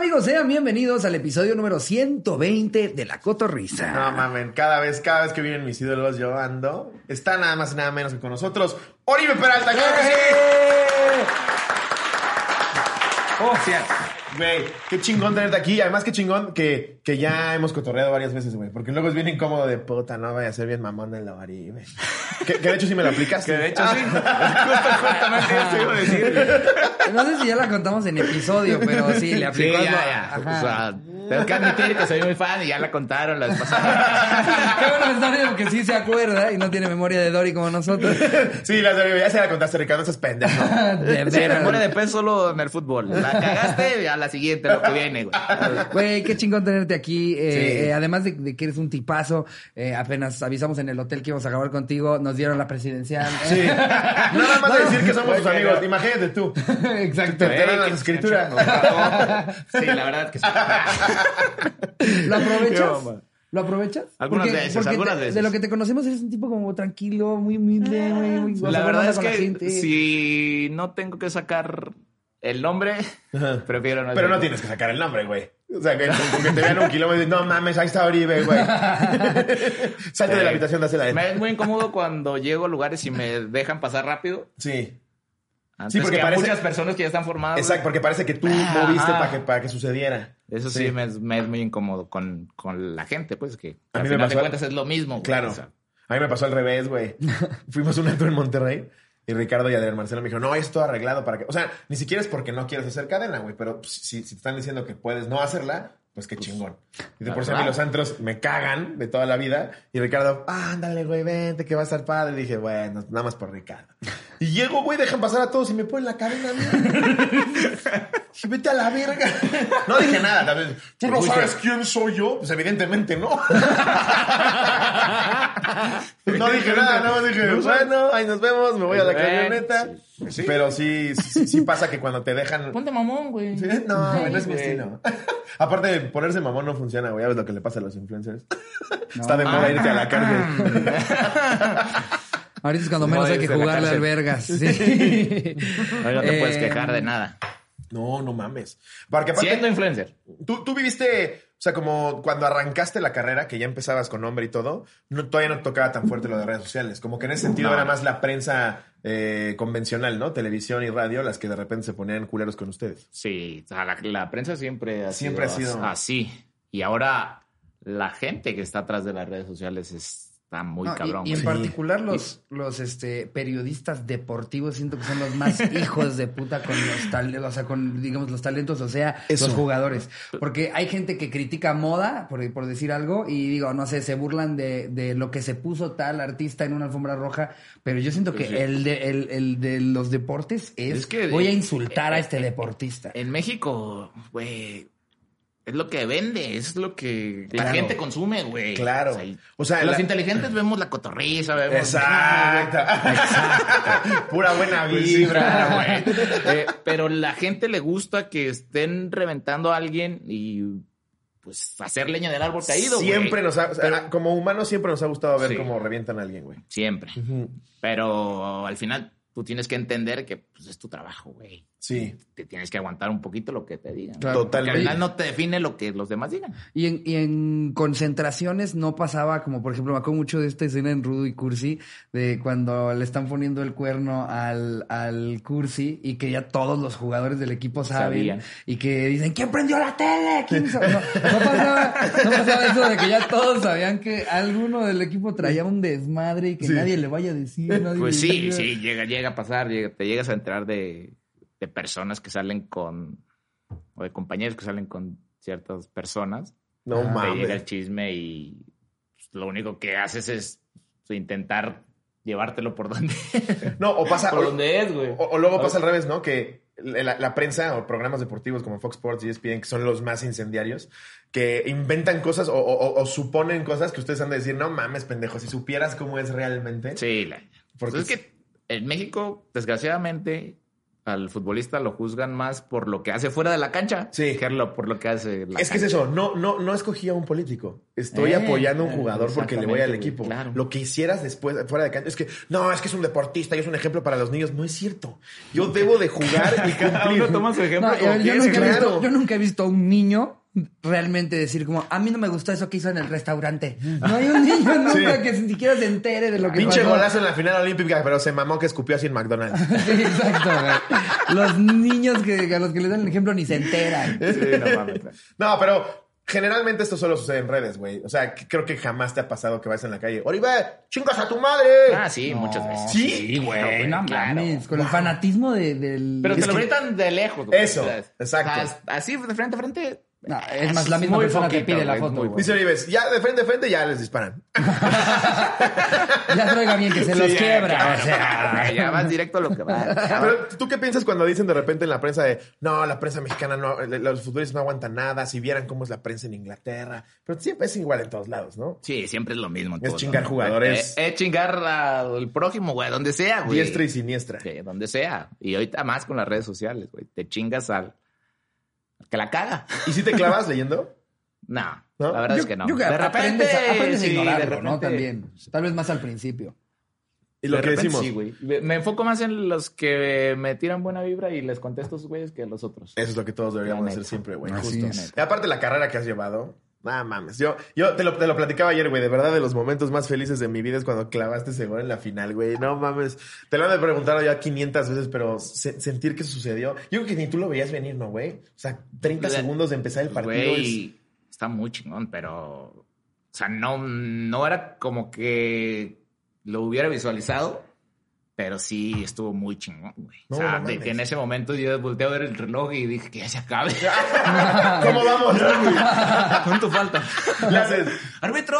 amigos? Sean bienvenidos al episodio número 120 de La Cotorrisa. No mamen, cada vez, cada vez que vienen mis ídolos yo ando, está nada más y nada menos que con nosotros, Oribe Peralta, que sí. Güey, qué chingón tenerte aquí. Además, qué chingón que, que ya hemos cotorreado varias veces, güey. Porque luego es bien incómodo de puta, no vaya a ser bien mamón el Oribe. Que, que de hecho sí me lo aplicas. Que de hecho sí. Justo, justamente eso te iba a decir. No sé si ya la contamos en episodio, pero sí, le Sí, aplicó. ya, algo- ya. Ajá. O sea, tengo que admitir que soy muy fan y ya la contaron la vez pasada. Qué bueno está bien que sí se acuerda y no tiene memoria de Dory como nosotros. Sí, la ya se la contaste, Ricardo, no seas pendejo. De Sí, memoria de solo en el fútbol. La cagaste a la siguiente, lo que viene, güey. Güey, qué chingón tenerte aquí. eh, Sí. eh, además de, de que eres un tipazo, eh, apenas avisamos en el hotel que íbamos a acabar contigo, nos dieron la presidencial. Sí. Nada más de decir que somos tus amigos. pero- Imagínate tú. Exacto. Te Ey, las escrituras. Sí, la verdad que sí. ¿Lo aprovechas? Bomba. ¿Lo aprovechas? Algunas veces, porque algunas te- veces. De lo que te conocemos eres un tipo como tranquilo, muy humilde, muy, muy La verdad es que si no tengo que sacar el nombre, Ajá. prefiero no Pero no tienes que sacar el nombre, güey. O sea, que, con que te vean un kilómetro y dices, no mames, ahí está Oribe, güey. Salte de la habitación, dásela a él. Me es muy incómodo cuando llego a lugares y me dejan pasar rápido. Sí. Antes porque que parece- muchas personas que ya están formadas. Exacto, porque parece que tú Ajá. moviste para que, para que sucediera. Eso sí, Me, es, me es muy incómodo con, con la gente, pues que A al mí me de pasó- cuentas es lo mismo. güey. Claro. O sea, A mí me pasó al revés, güey. Fuimos a un antro en Monterrey y Ricardo y Adrián Marcelo me dijeron, no, es todo arreglado para que... O sea, ni siquiera es porque no quieres hacer cadena, güey, pero pues, si, si te están diciendo que puedes no hacerla, pues qué chingón. Y de por sí a mí los antros me cagan de toda la vida. Y Ricardo, ah, ándale, güey, vente, que va a estar padre. Y dije, bueno, nada más por Ricardo. Y llego, güey, dejan pasar a todos y me ponen la cadena. Y vete a la verga. No dije nada. tal vez, ¿Tú no sabes quién soy yo? Pues evidentemente no. No dije nada, nada más dije, bueno, ahí nos vemos, me voy a la camioneta. sí. Pero sí, sí, sí pasa que cuando te dejan... Ponte mamón, güey. Sí, No, güey, no es mi estilo. Aparte, ponerse mamón no funciona, güey. Ya ves lo que le pasa a los influencers. Está de moda irte a la cárcel. Ahorita es cuando No, menos hay que jugarle al vergas. Sí. Ahí no te puedes Eh, quejar de nada. No, no mames. Porque aparte, Siendo influencer. tú, tú viviste, o sea, como cuando arrancaste la carrera, que ya empezabas con nombre y todo, no, todavía no tocaba tan fuerte lo de redes sociales. Como que en ese sentido No. era más la prensa eh, convencional, ¿no? Televisión y radio, las que de repente se ponían culeros con ustedes. Sí, o sea, la, la prensa siempre ha Siempre sido, ha sido- así. Y ahora la gente que está atrás de las redes sociales está muy No, cabrón. y, en particular los, los este, periodistas deportivos siento que son los más hijos de puta con los talentos, o sea, con digamos los talentos, o sea, Eso. los jugadores. Porque hay gente que critica moda, por, por decir algo, y digo, no sé, se burlan de, de lo que se puso tal artista en una alfombra roja, pero yo siento que Sí. el, de, el, el de los deportes es, Es que- voy a insultar a este eh, deportista. En México, güey, es lo que vende, es lo que la gente consume, güey. Claro. O sea, y- O sea, los la- inteligentes vemos la cotorriza, vemos... Exacto. Pura buena Pues vibra, güey. Eh, pero la gente le gusta que estén reventando a alguien y pues hacer leña del árbol caído. güey. Siempre nos ha, Pero- como humanos siempre nos ha gustado ver Sí. cómo revientan a alguien, güey. Siempre. Pero al final tú tienes que entender que pues, es tu trabajo, güey. Sí. Te tienes que aguantar un poquito lo que te digan. Claro. Porque al Totalmente. final no te define lo que los demás digan. Y en, y en concentraciones no pasaba, como por ejemplo, me acuerdo mucho de esta escena en Rudo y Cursi, de cuando le están poniendo el cuerno al, al Cursi y que ya todos los jugadores del equipo saben Sabían. y que dicen, ¿quién prendió la tele? ¿Quién hizo?" No, no pasaba, no pasaba eso de que ya todos sabían que alguno del equipo traía un desmadre y que Sí. nadie le vaya a decir. nadie Pues sí, diga. sí, llega, llega a pasar, llega- te llegas a enterar de, de personas que salen con, o de compañeros que salen con ciertas personas. No Ah, Te llega el mames. chisme y pues, lo único que haces es intentar llevártelo por donde, No, o pasa. por o- donde es, güey. O, o luego pasa al revés, ¿no? Que la, la prensa o programas deportivos como Fox Sports y E ESPN, que son los más incendiarios, que inventan cosas o, o- o suponen cosas que ustedes han de decir, no mames, pendejo, si supieras cómo es realmente. Sí, la- Porque pues es que en México, desgraciadamente, al futbolista lo juzgan más por lo que hace fuera de la cancha Sí. que por lo que hace la Es que es eso, no, no, no escogí a un político. Estoy Eh, apoyando a un eh, jugador porque le voy al equipo. claro. Lo que hicieras después, fuera de cancha, es que no, es que es un deportista y es un ejemplo para los niños. No es cierto. Yo debo de jugar y Cada uno toma su ejemplo No, yo, yo nunca he visto, yo nunca he visto a un niño realmente decir como, a mí no me gustó eso que hizo en el restaurante. No hay un niño nunca Sí. que ni siquiera se entere de lo que Pinche pasó. golazo en la final olímpica, pero se mamó que escupió así en McDonald's. Sí, exacto, güey. Los niños que, a los que les dan el ejemplo ni se enteran. Sí, no mames. No, pero generalmente esto solo sucede en redes, güey. O sea, creo que jamás te ha pasado que vas en la calle. Oribe, chingas a tu madre. Ah, sí, muchas veces. Sí, Sí, güey, no claro. mames. Con el fanatismo de- del... Pero te Es lo que- gritan de lejos. güey. Eso, exacto. o sea, así de frente a frente. No, es más, la misma muy persona poquito, pide la foto. Dice Oribe, ya de frente a frente ya les disparan. Ya traiga bien que se los Sí, quiebra. claro, o sea. ya vas directo a lo que va. Pero tú qué piensas cuando dicen de repente en la prensa de no, la prensa mexicana no, los futbolistas no aguantan nada, si vieran cómo es la prensa en Inglaterra. Pero siempre es igual en todos lados, ¿no? Sí, siempre es lo mismo. en Es chingar jugadores. Es, es chingar al prójimo, güey, donde sea, güey. Diestra y siniestra. Sí, donde sea. Y ahorita más con las redes sociales, güey. Te chingas al que la caga. ¿Y si te clavas leyendo? No, ¿No? la verdad Yo- es que no. yo creo que de repente, aprendes, a, aprendes a sí, ignorarlo, de ¿no? También. Tal vez más al principio. Y lo de que repente decimos. Sí, güey. Me- enfoco más en los que me tiran buena vibra y les contesto a esos güeyes que a los otros. Eso es lo que todos deberíamos hacer siempre, güey. Así Justo. es. Y aparte la carrera que has llevado. Nada mames. Yo, yo te lo, te lo platicaba ayer, güey. De verdad, de los momentos más felices de mi vida es cuando clavaste ese gol en la final, güey. No mames. Te lo han de preguntar ya 500 veces, pero se- sentir que sucedió. Yo creo que ni tú lo veías venir, ¿no, güey? O sea, 30 Le- segundos de empezar el partido Güey, está muy chingón, pero. O sea, no, no era como que lo hubiera visualizado, pero sí estuvo muy chingón, güey. No, o sea, no de en ese momento yo volteé a ver el reloj y dije que ya se acabe. ¿Cómo vamos? ¿Cuánto falta? Le haces. ¡Árbitro!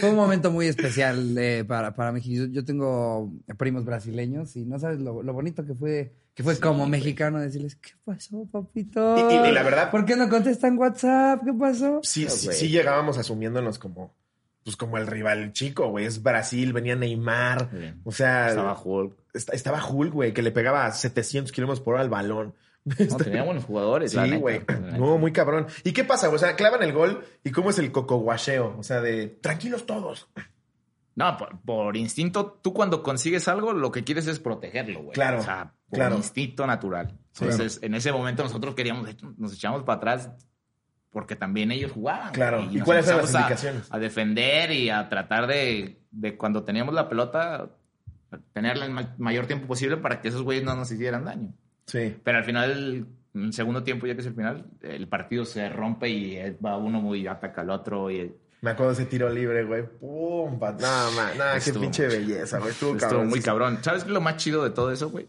Fue un momento muy especial eh, para, para México. Yo, yo tengo primos brasileños y no sabes lo, lo bonito que fue que fue como mexicano decirles, ¿qué pasó, papito? Y- y- y la verdad- ¿Por qué no contestan WhatsApp? ¿Qué pasó? Sí, sí, sí llegábamos asumiéndonos como. Pues como el rival chico, güey. Es Brasil, venía Neymar. O sea, Estaba Hulk. esta- estaba Hulk, güey, que le pegaba a 700 kilómetros por hora al balón. No, tenía buenos jugadores, Sí, güey. No, muy cabrón. ¿Y qué pasa? O sea, clavan el gol y cómo es el cocoguacheo. O sea, de tranquilos todos. No, por, por instinto, tú cuando consigues algo, lo que quieres es protegerlo, güey. Claro, O sea, por claro. instinto natural. Entonces, en ese momento nosotros queríamos, nos echamos para atrás porque también ellos jugaban. Claro. ¿Y nos cuáles eran las a- indicaciones? A, defender y a tratar de, de cuando teníamos la pelota, tenerla el ma- mayor tiempo posible para que esos güeyes no nos hicieran daño. Sí. Pero al final, en el segundo tiempo, ya que es el final, el partido se rompe y eh, va uno muy ataca al otro y Me acuerdo ese tiro libre, güey. Pum, Nada, más. Nada, qué pinche belleza, güey. Estuvo, Estuvo cabrón. muy cabrón. ¿Sabes qué es lo más chido de todo eso, güey?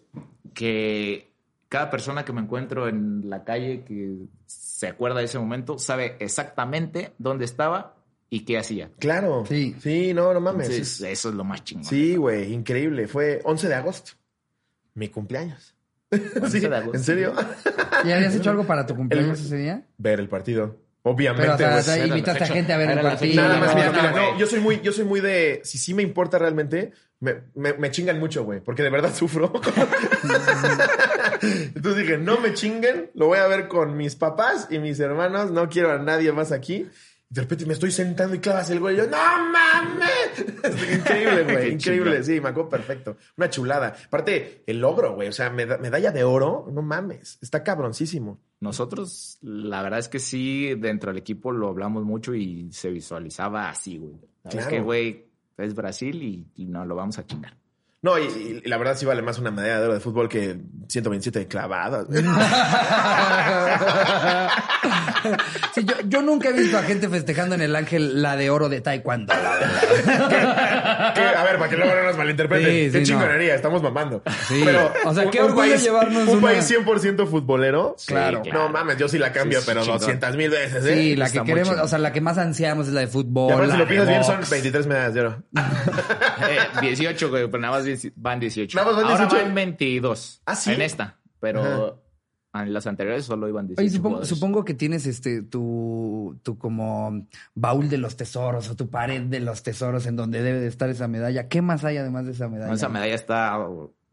Que cada persona que me encuentro en la calle que se acuerda de ese momento sabe exactamente dónde estaba y qué hacía. Claro. Sí. Sí, no, no mames. Entonces, Es- eso es lo más chingón. Sí, güey, increíble. Fue 11 de agosto. Mi cumpleaños. 11 Sí. ¿En serio? ¿Y habías hecho algo para tu cumpleaños El- ese día? Ver el partido. Obviamente, Pero, o sea, la invitaste a gente a ver el partido. Nada más, mira, mira, no, yo soy muy, yo soy muy de, si sí me importa realmente, me, me, me chingan mucho, güey, porque de verdad sufro. Entonces dije, no me chinguen, lo voy a ver con mis papás y mis hermanos, no quiero a nadie más aquí. Y de repente me estoy sentando y clavas el gol y yo, ¡no mames! increíble, güey, increíble, sí, me acuerdo perfecto. Una chulada. Aparte, el logro, güey, o sea, meda- medalla de oro, no mames, está cabroncísimo. Nosotros, la verdad es que sí, dentro del equipo lo hablamos mucho y se visualizaba así, güey. ¿Sabes Claro. que, güey? Es Brasil y, y no lo vamos a chingar. No, y, y la verdad sí vale más una medalla de oro de fútbol que 127 clavadas. Sí, yo, yo nunca he visto a gente festejando en el Ángel la de oro de Taekwondo, la verdad. Que, a ver, para que luego no nos malinterpreten. Sí, qué sí, chingonería, estamos mamando. Sí. Pero, O sea, qué un orgullo país, llevarnos Un una- país 100% futbolero. Claro. No mames, yo sí la cambio, Sí, sí, pero chingón. 200 mil veces, ¿eh? Sí, la que Está muy queremos, o sea, la que más ansiamos es la de fútbol. aparte, si lo piensas bien, son box. 23 medallas de oro. Eh, 18, güey, pero nada más van 18. Nada más van Ahora 18. van 22. ¿Ah, sí? En esta. Pero En las anteriores solo iban 18 Oye, supongo, que tienes este tu, tu como baúl de los tesoros o tu pared de los tesoros en donde debe de estar esa medalla. ¿Qué más hay además de esa medalla? No, esa medalla está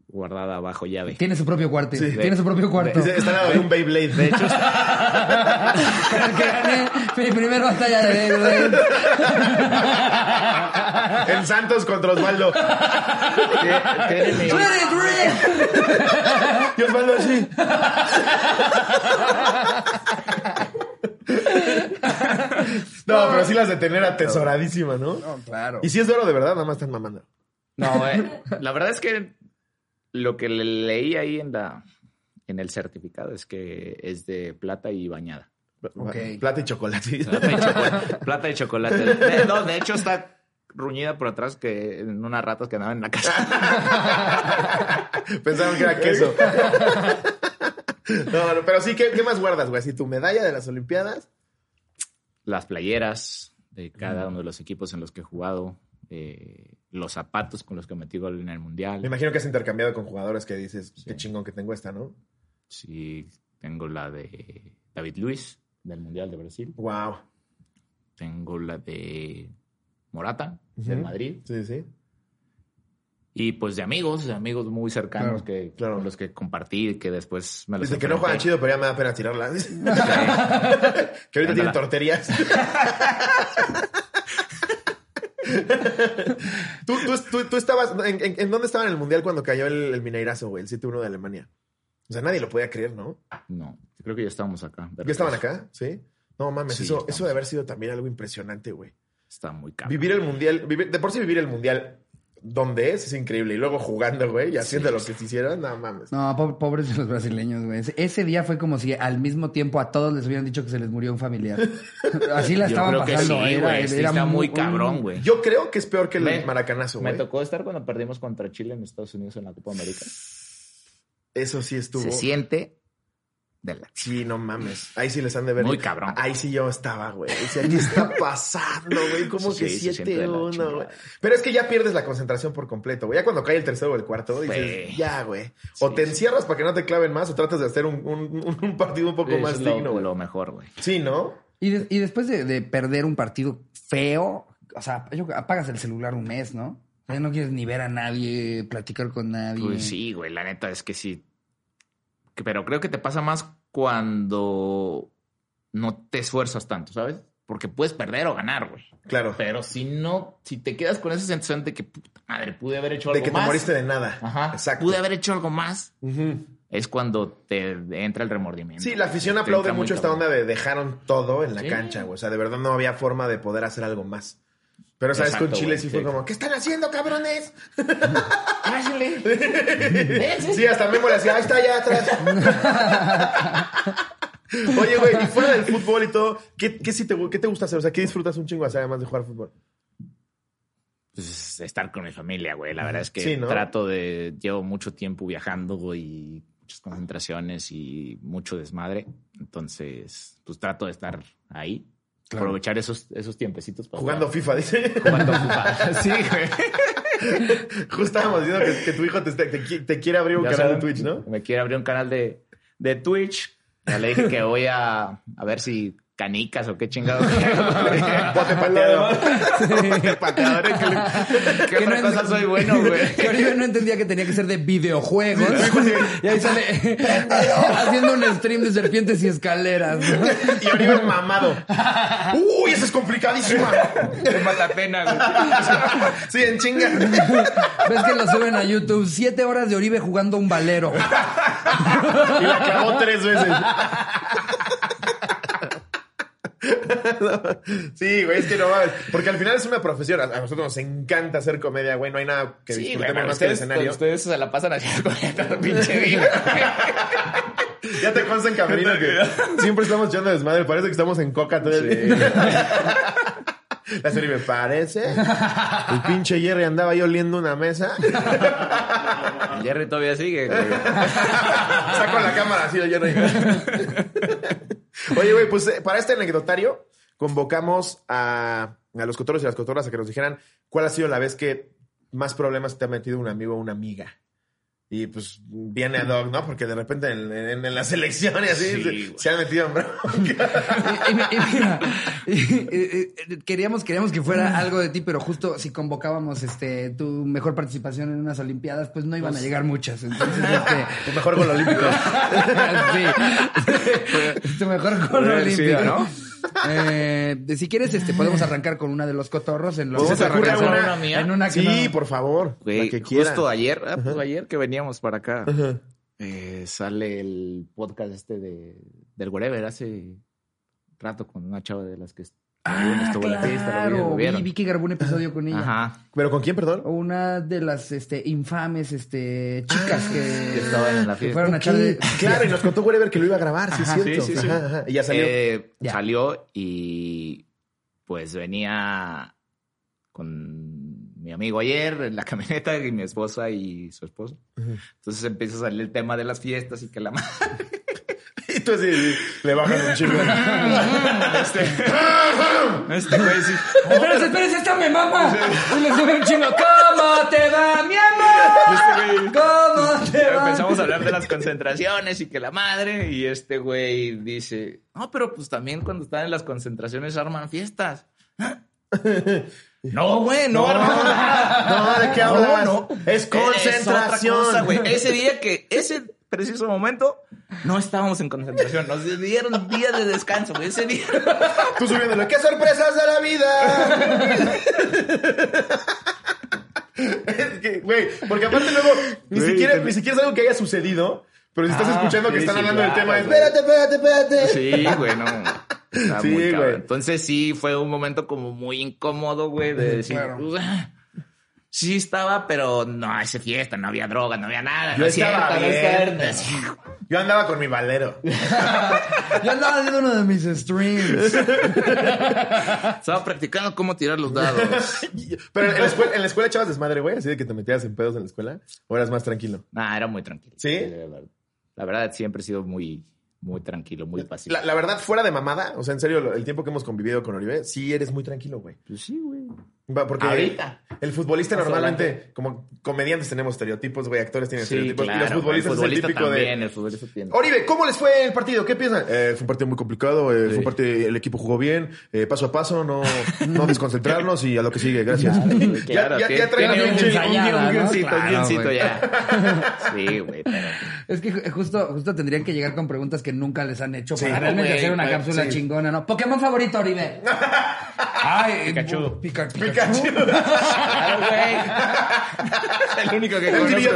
guardada bajo llave. Tiene su propio cuarto. Sí. Tiene su propio cuarto. Dice, Está de un Beyblade. De hecho, Con el que gané mi primera batalla de Beyblade. en Santos contra Osvaldo. Y Osvaldo así. No, pero sí las de tener atesoradísima, ¿no? No, claro. Y si es de oro de verdad, nada más están mamando. No, eh, la verdad es que lo que le leí ahí en la en el certificado es que es de plata y bañada. Ok. Plata y chocolate. Plata y chocolate. plata y chocolate. De- no, de hecho está ruñida por atrás que en unas ratas que andaban en la casa. Pensaron que era queso. No, no, pero sí, ¿qué, qué más guardas, güey? Así tu medalla de las Olimpiadas. Las playeras de cada uno de los equipos en los que he jugado. eh, los zapatos con los que metí gol en el mundial. Me imagino que has intercambiado con jugadores que dices, Sí. qué chingón que tengo esta, ¿no? Sí, tengo la de David Luis del mundial de Brasil. Wow. Tengo la de Morata del Madrid. Sí, sí. Y pues de amigos, de amigos muy cercanos Claro, que, claro. con los que compartí, que después me los Dice que no juegan chido, pero ya me da pena tirarla. que ahorita tienen torterías. ¿Tú, tú, tú, tú estabas, en, en- en dónde estaba en el Mundial cuando cayó el, el Mineirazo, güey? El 7-1 de Alemania. O sea, nadie lo podía creer, ¿no? No, yo creo que ya estábamos acá. ¿Ya estaban acá? ¿Sí? No mames, Sí, eso, eso de haber sido también algo impresionante, güey. Está muy caro. Vivir el Mundial, vivir- de por sí vivir el Mundial donde es, es increíble. Y luego jugando, güey, y haciendo lo que se hicieron, no mames. No, po- pobres de los brasileños, güey. Ese, día fue como si al mismo tiempo a todos les hubieran dicho que se les murió un familiar. Así la Yo estaban creo que pasando. sí, era, güey. Sí era está muy cabrón, güey. Yo creo que es peor que el Me- maracanazo, Me güey. tocó estar cuando perdimos contra Chile en Estados Unidos en la Copa América. Eso sí estuvo. Se siente de la... Sí, no mames. Ahí sí les han de ver. Muy cabrón. Ahí sí yo estaba, güey. Decía, ¿qué está pasando, güey? ¿Cómo Sí, que se siente de la 7-1, chingada. güey? Pero es que ya pierdes la concentración por completo, güey. Ya cuando cae el tercero o el cuarto, dices, Güey. ya, güey. O Sí, te sí. encierras para que no te claven más o tratas de hacer un, un- un partido un poco Es más lo, digno, güey. lo mejor, güey. Sí, ¿no? Y, de- y después de, de perder un partido feo, o sea, yo- apagas el celular un mes, ¿no? Ya no quieres ni ver a nadie, platicar con nadie. Pues sí, güey, la neta es que sí. Pero creo que te pasa más cuando no te esfuerzas tanto, ¿sabes? Porque puedes perder o ganar, güey. Claro. Pero si no, si te quedas con esa sensación de que, puta madre, pude haber hecho De algo que te más. moriste de nada. Ajá. Exacto. Pude haber hecho algo más. Ujú. Es cuando te entra el remordimiento. Sí, la afición aplaude mucho esta onda de dejaron todo en la Sí. cancha, güey. O sea, de verdad no había forma de poder hacer algo más. Pero, ¿sabes? con Chile güey, sí fue sí. como, ¿qué están haciendo, cabrones? Pásale. Sí, hasta Memo le hacía, ahí está allá atrás. Oye, güey, y fuera del fútbol y todo, ¿qué, qué, sí te, qué te gusta hacer? O sea, ¿qué disfrutas un chingo hacer además de jugar fútbol? Pues estar con mi familia, güey. La verdad es que Sí, ¿no? trato de. Llevo mucho tiempo viajando, güey, y muchas concentraciones y mucho desmadre. Entonces, pues trato de estar ahí. Claro. Aprovechar esos, esos tiempecitos para Jugando jugar. FIFA, dice. Jugando FIFA. Sí, güey. Justo estábamos diciendo que, que tu hijo te, te, te quiere abrir un Ya canal de Twitch, ¿no? Me quiere abrir un canal de, de Twitch. Ya le dije que voy a, a ver si canicas o qué chingados. Bote pateado. pateador. ¿Qué, Que no otra cosa soy bueno, güey? Que Oribe no entendía que tenía que ser de videojuegos. y ahí sale haciendo un stream de serpientes y escaleras. ¿no? Y Oribe mamado. Uy, esa es complicadísima. Qué mata pena, güey. Sí, en chinga. Ves que lo suben a YouTube. Siete horas de Oribe jugando un valero. Y la clavó tres veces. Sí, güey, es que no mames. Porque al final es una profesión. A nosotros nos encanta hacer comedia, güey. No hay nada que Sí, disfrutemos más que el ustedes, escenario. ustedes se la pasan haciendo el pinche día. Ya te consta en camerino que siempre estamos echando desmadre. Parece que estamos en coca todo el día. La serie me parece. El pinche Jerry andaba ahí oliendo una mesa. Jerry todavía sigue, güey. Saco la cámara así de Jerry. Oye, güey, pues eh, para este anecdotario convocamos a, los cotorros y las cotorras a que nos dijeran cuál ha sido la vez que más problemas te ha metido un amigo o una amiga. Y pues viene a Doc, ¿no? Porque de repente en, en- en la selección y así Sí, se, se han metido en bronca. Y- y- y mira, y- y- y- queríamos, queríamos que fuera algo de ti, pero justo si convocábamos este tu mejor participación en unas Olimpiadas, pues no iban a llegar muchas. Entonces, este, Tu mejor gol olímpico. sí. tu mejor gol sido, olímpico. ¿no? Eh, si quieres, este, podemos arrancar con una de los cotorros en lo ¿Se que te ocurre arrancamos una? mía? En una que Sí, no- por favor. Güey, la que justo ayer, pues ayer que veníamos para acá, Ajá. eh, sale el podcast este de, del Wherever hace rato con una chava de las que Ah, estuvo en la fiesta, lo vi- claro. Vi, que grabó un episodio con ella. Ajá. ¿Pero con quién, perdón? O una de las este, infames este, chicas que, Que estaban en la fiesta. fueron a de- Claro, y nos contó Wherever que lo iba a grabar, sí, Ajá, es cierto. sí, sí, sí. Ajá, ajá. Y ya salió. Eh, Ya. Salió y pues venía con mi amigo ayer en la camioneta y mi esposa y su esposo. Entonces empieza a salir el tema de las fiestas y que la madre y tú así, sí, le bajan un chingo. este, este güey sí. Espérense, espérense, está mi mamá. Y le sube un chingo. ¿Cómo te va, mi amor? ¿Cómo te va? Empezamos a hablar de las concentraciones y que la madre, y este güey dice, no, pero pues también cuando están en las concentraciones arman fiestas. No, güey, no, armamos No, ¿de qué No, hablas? no. Es otra concentración. cosa, güey. Ese día que, ese preciso momento, no estábamos en concentración. Nos dieron días de descanso, güey. Ese día. Tú subiéndole, ¡qué sorpresas de la vida! es que, güey, porque aparte luego, ni Güey, siquiera, te- ni siquiera es algo que haya sucedido, pero si estás Ah, escuchando que sí, están sí, hablando del claro, tema, güey. espérate, espérate, espérate. Sí, güey, no. Está Sí, muy güey. Entonces sí, fue un momento como muy incómodo, güey, de decir, Claro. Sí estaba, pero no, ese fiesta, no había droga, no había nada. Yo no es estaba cierto, no es bien. cierto. Yo andaba con mi valero. Yo andaba haciendo uno de mis streams. Estaba practicando cómo tirar los dados. Pero en la escuela, en la escuela echabas desmadre, güey, así de que te metías en pedos en la escuela, o eras más tranquilo. Nah, era muy tranquilo. ¿Sí? La verdad, siempre he sido muy, muy tranquilo, muy pacífico. La, la verdad, fuera de mamada, o sea, en serio, el tiempo que hemos convivido con Oribe, sí eres muy tranquilo, güey. Pues sí, güey. Va, Porque Ahorita. el futbolista normalmente, como comediantes tenemos estereotipos, güey, actores tienen Sí, estereotipos, claro. y los futbolistas el futbolista es el típico también, de... el futbolista tiene. Oribe, ¿cómo les fue el partido? ¿Qué piensan? Eh, fue un partido muy complicado, eh, fue un partido, el equipo jugó bien, eh, paso a paso, no, no desconcentrarnos y a lo que sigue, gracias. Claro, ya, ya, tiene un guioncito, un guioncito ya. Sí, güey, pero... Es que ju- justo, justo tendrían que llegar con preguntas que nunca les han hecho Sí, para realmente güey, hacer una cápsula sí. chingona, ¿no? Pokémon favorito, Oribe. Ay, Pikachu. Pica- Pikachu. Pikachu. Claro, güey. el único que El tibio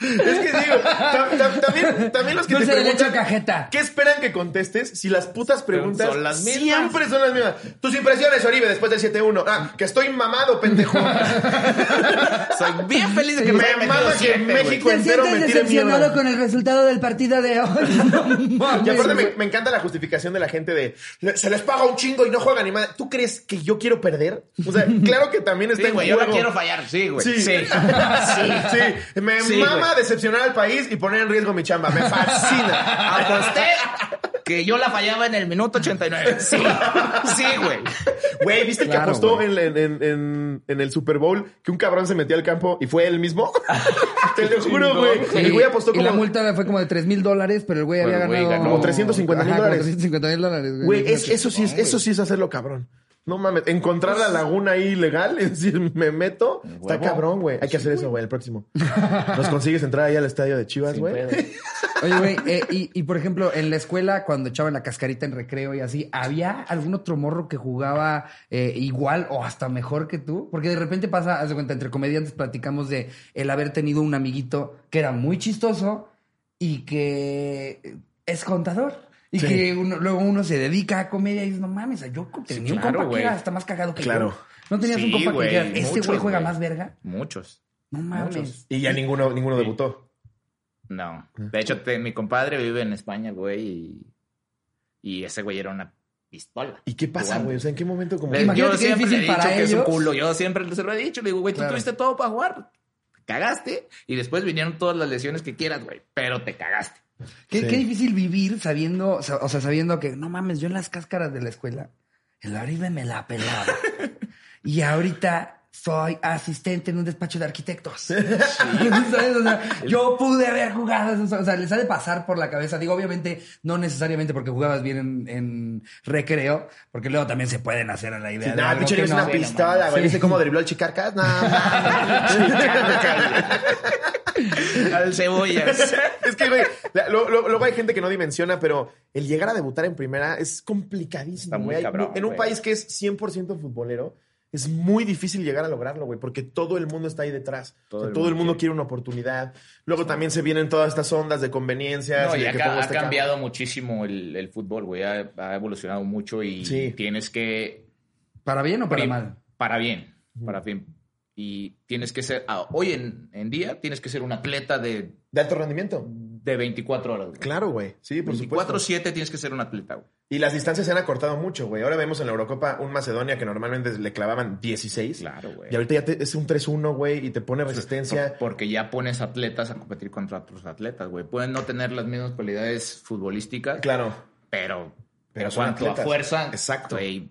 Es que digo, tam- tam- también, también los que Dulce te de leche o preguntan cajeta. ¿Qué esperan que contestes si las putas preguntas Son las mismas. siempre son las mismas? Tus impresiones, Oribe, después del 7-1. Ah, que estoy mamado, pendejo. Soy bien feliz de que me haya Me metido mama que siete, güey. México entero me tire mierda. con el resultado del partido de hoy? No Y aparte me, encanta la justificación de la gente de se les paga un chingo y no juegan ni madre. ¿Tú crees que yo quiero perder? O sea, claro que también está Sí, en güey, yo no quiero fallar. Sí, güey. Sí. Sí. Sí. sí. Me Sí, mama güey. decepcionar al país y poner en riesgo mi chamba. Me fascina. Aposté que yo la fallaba en el minuto 89. Sí. Sí, güey. Güey, ¿viste que apostó en, en- en- en- en el Super Bowl que un cabrón se metió al campo y fue él mismo? Te lo juro, güey. Sí, El güey apostó y la como... multa fue como de 3 mil dólares, pero el güey había el güey ganado... ganó. Como 350 mil como dólares. 350 mil dólares, Güey, es- eso, sí es, eso sí es hacerlo cabrón. No mames, encontrar la laguna ahí ilegal, es decir, me meto, está huevo. cabrón, güey. Hay que hacer eso, güey, el próximo. Nos consigues entrar ahí al estadio de Chivas, Sin güey. pedo. Oye, güey, eh, y, y por ejemplo, en la escuela, cuando echaban la cascarita en recreo y así, ¿había algún otro morro que jugaba eh, igual o hasta mejor que tú? Porque de repente pasa, haz de cuenta, entre comediantes platicamos de el haber tenido un amiguito que era muy chistoso y que es contador. Y Sí. que uno- luego uno se dedica a comedia y dices, no mames, yo tenía un claro, compa que era hasta más cagado que Claro. yo. ¿No tenías un compa que dijera, este güey juega más verga? Muchos. No mames. Muchos. Y ya ninguno, ninguno debutó. No. De hecho, te- mi compadre vive en España, güey, y, y ese güey era una pistola. ¿Y qué pasa, güey? O sea, ¿en qué momento como... Imagínate yo siempre le he dicho para que es un culo. Yo siempre se lo he dicho. Le digo, güey, tú Claro. tuviste todo para jugar. Te cagaste. Y después vinieron todas las lesiones que quieras, güey. Pero te cagaste. Qué, Sí. qué difícil vivir sabiendo, o sea, o sea, sabiendo que, no mames, yo en las cáscaras de la escuela, el Oribe me la pelaba. y ahorita soy asistente en un despacho de arquitectos. ¿Sabes? O sea, yo pude haber jugado. eso. O sea, les ha de pasar por la cabeza. Digo, obviamente, no necesariamente porque jugabas bien en, en recreo, porque luego también se pueden hacer a la idea Sí, de pinche que es no. una pistola, güey. Sí. ¿Viste cómo dribló el Chicarcas? No. Al cebollas. es que, güey, luego hay gente que no dimensiona, pero el llegar a debutar en primera es complicadísimo, Está muy cabrón, En un güey. país que es 100% futbolero, es muy difícil llegar a lograrlo, güey, porque todo el mundo está ahí detrás. Todo O sea, el todo el mundo quiere una oportunidad. Luego también se vienen todas estas ondas de conveniencias. No, y y de ha, que este cambiado muchísimo el, el fútbol, güey. Ha, ha evolucionado mucho y Sí. tienes que. ¿Para bien o para prim- mal? Para bien. Para bien. Y tienes que ser. ah, hoy en, en día tienes que ser un atleta de, De alto rendimiento. De 24 horas. güey. Claro, güey. Sí, por supuesto. 24-7 tienes que ser un atleta, güey. Y las distancias se han acortado mucho, güey. Ahora vemos en la Eurocopa un Macedonia que normalmente le clavaban 16. Claro, güey. Y ahorita ya te- es un 3-1, güey, y te pone resistencia. Por- Porque ya pones atletas a competir contra otros atletas, güey. Pueden no tener las mismas cualidades futbolísticas, Claro. pero, Pero pero son cuanto atletas. a fuerza, Exacto. güey,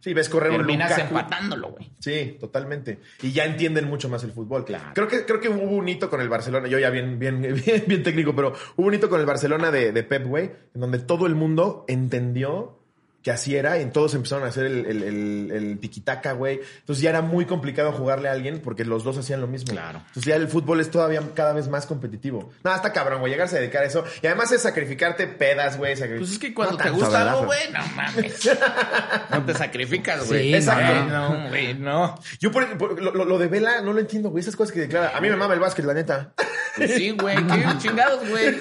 Sí, ves correr un terminas Lukaku. empatándolo, güey. Sí, totalmente. Y ya entienden mucho más el fútbol. Claro. Creo que, creo que hubo un hito con el Barcelona, yo ya bien, bien, bien, bien técnico, pero hubo un hito con el Barcelona de, de Pep, güey, en donde todo el mundo entendió que así era y todos empezaron a hacer el, el, el, el tiquitaca, güey. Entonces ya era muy complicado jugarle a alguien porque los dos hacían lo mismo. Claro. Entonces ya el fútbol es todavía cada vez más competitivo. No, está cabrón, güey, llegarse a dedicar a eso. Y además es sacrificarte pedas, güey. sacrific- Pues es que cuando No te gusta algo, güey, no mames. No te sacrificas, güey. Sí, Exacto. no, güey, no. Yo por, lo- lo de Vela no lo entiendo, güey. Esas cosas que declara. A mí me mama el básquet, la neta. Pues sí, güey, qué chingados, güey.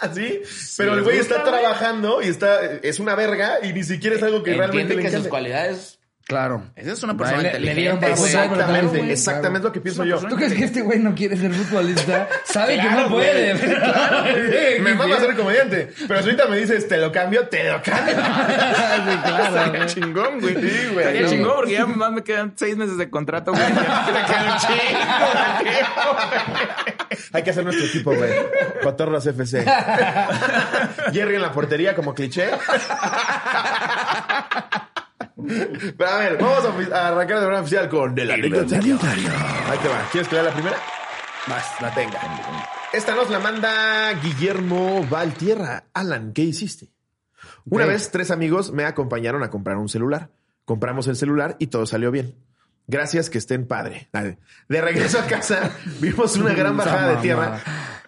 Así. Pero el güey está güey. trabajando y está, es una verga y ni siquiera es algo que realmente Entiende le que sus encanta. cualidades. Claro. Esa es una persona Le- le inteligente. para güey. Exactamente, claro, güey, exactamente es lo que pienso yo. ¿Tú crees que este güey no quiere ser futbolista? Sabe que Claro, no puede. güey. pero- Me mama ser comediante. Pero si ahorita me dices, te lo cambio, te lo cambio. Sí, claro, Estaría güey. chingón, güey. Sí, güey. Estaría No. chingón porque ya más me quedan seis meses de contrato, güey. Ya me queda un chingo de tiempo. Hay que hacer nuestro equipo, güey. Cotorros FC. Jerry en la portería como cliché. Pero a ver, vamos a, arrancar de manera oficial con el anecdotario. Ahí te va. ¿Quieres que la primera? Vas, la tenga. Esta nos la manda Guillermo Valtierra. Alan, ¿qué hiciste? Una vez tres amigos me acompañaron a comprar un celular. Compramos el celular y todo salió bien. Gracias, que estén padre. Dale. De regreso a casa, vimos una gran bajada de tierra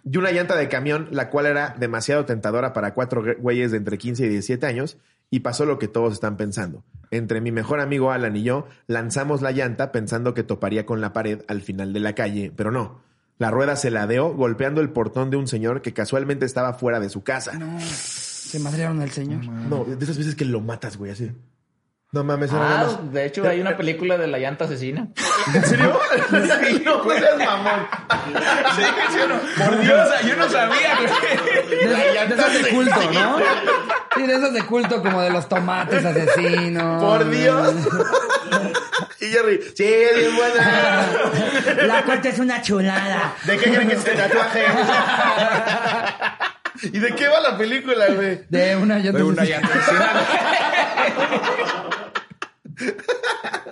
y una llanta de camión, la cual era demasiado tentadora para cuatro gü- güeyes de entre 15 y 17 años, y pasó lo que todos están pensando. Entre mi mejor amigo Alan y yo, lanzamos la llanta pensando que toparía con la pared al final de la calle, pero no. La rueda se ladeó golpeando el portón de un señor que casualmente estaba fuera de su casa. No, se madrearon al señor. No, de esas veces que lo matas, güey, así. No mames, era nada Ah, más. de hecho, hay una película de la llanta asesina. ¿En serio? Sí, no, seas mamón. Sí, sí no. Por Dios, yo no sabía, güey. De, de esas de culto, ¿no? Sí, de esas de culto como de los tomates asesinos. Por Dios. Y Jerry, sí, es bien buena. La corte es una chulada. ¿De qué creen que es este tatuaje? ¿Y de qué va la película, güey? De una llanta De una llanta asesina.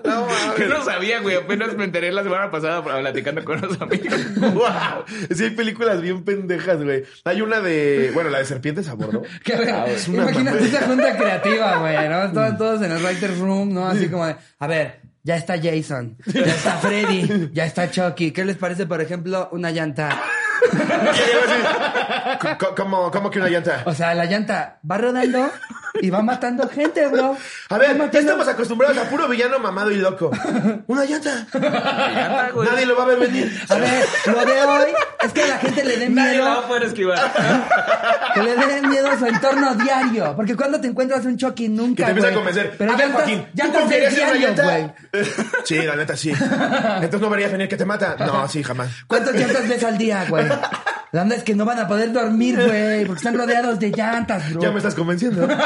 No. Yo no sabía, güey. Apenas me enteré la semana pasada platicando con unos amigos. Wow. Sí, hay películas bien pendejas, güey. Hay una de. Bueno, la de Serpientes a bordo. Ver, Ah, es una imagínate esa junta creativa, güey, ¿no? Estaban todos en el writer's room, ¿no? Así como de, a ver, ya está Jason, ya está Freddy, ya está Chucky. ¿Qué les parece, por ejemplo, una llanta? C- c- ¿Cómo, ¿Cómo que una llanta? O sea, la llanta va rodando y va matando gente, bro. A ver, ya estamos acostumbrados a puro villano mamado y loco. Una llanta. Llanta, güey. Nadie lo va a ver venir. A ver, lo de hoy es que a la gente le dé Nadie la va a miedo, poder esquivar. que le dé miedo a su entonno diario. Porque cuando te encuentras un Chucky nunca, Que te empieza a convencer. Pero a ver, llantas, Joaquín, ¿tú llantas de confiarías en una diario, llanta? güey. Sí, la neta, sí. Entonces no verías venir que te mata. No, sí, jamás. ¿Cuántas llantas ves al día, güey? La onda es que no van a poder dormir, güey, porque están rodeados de llantas, bro. Ya me estás convenciendo.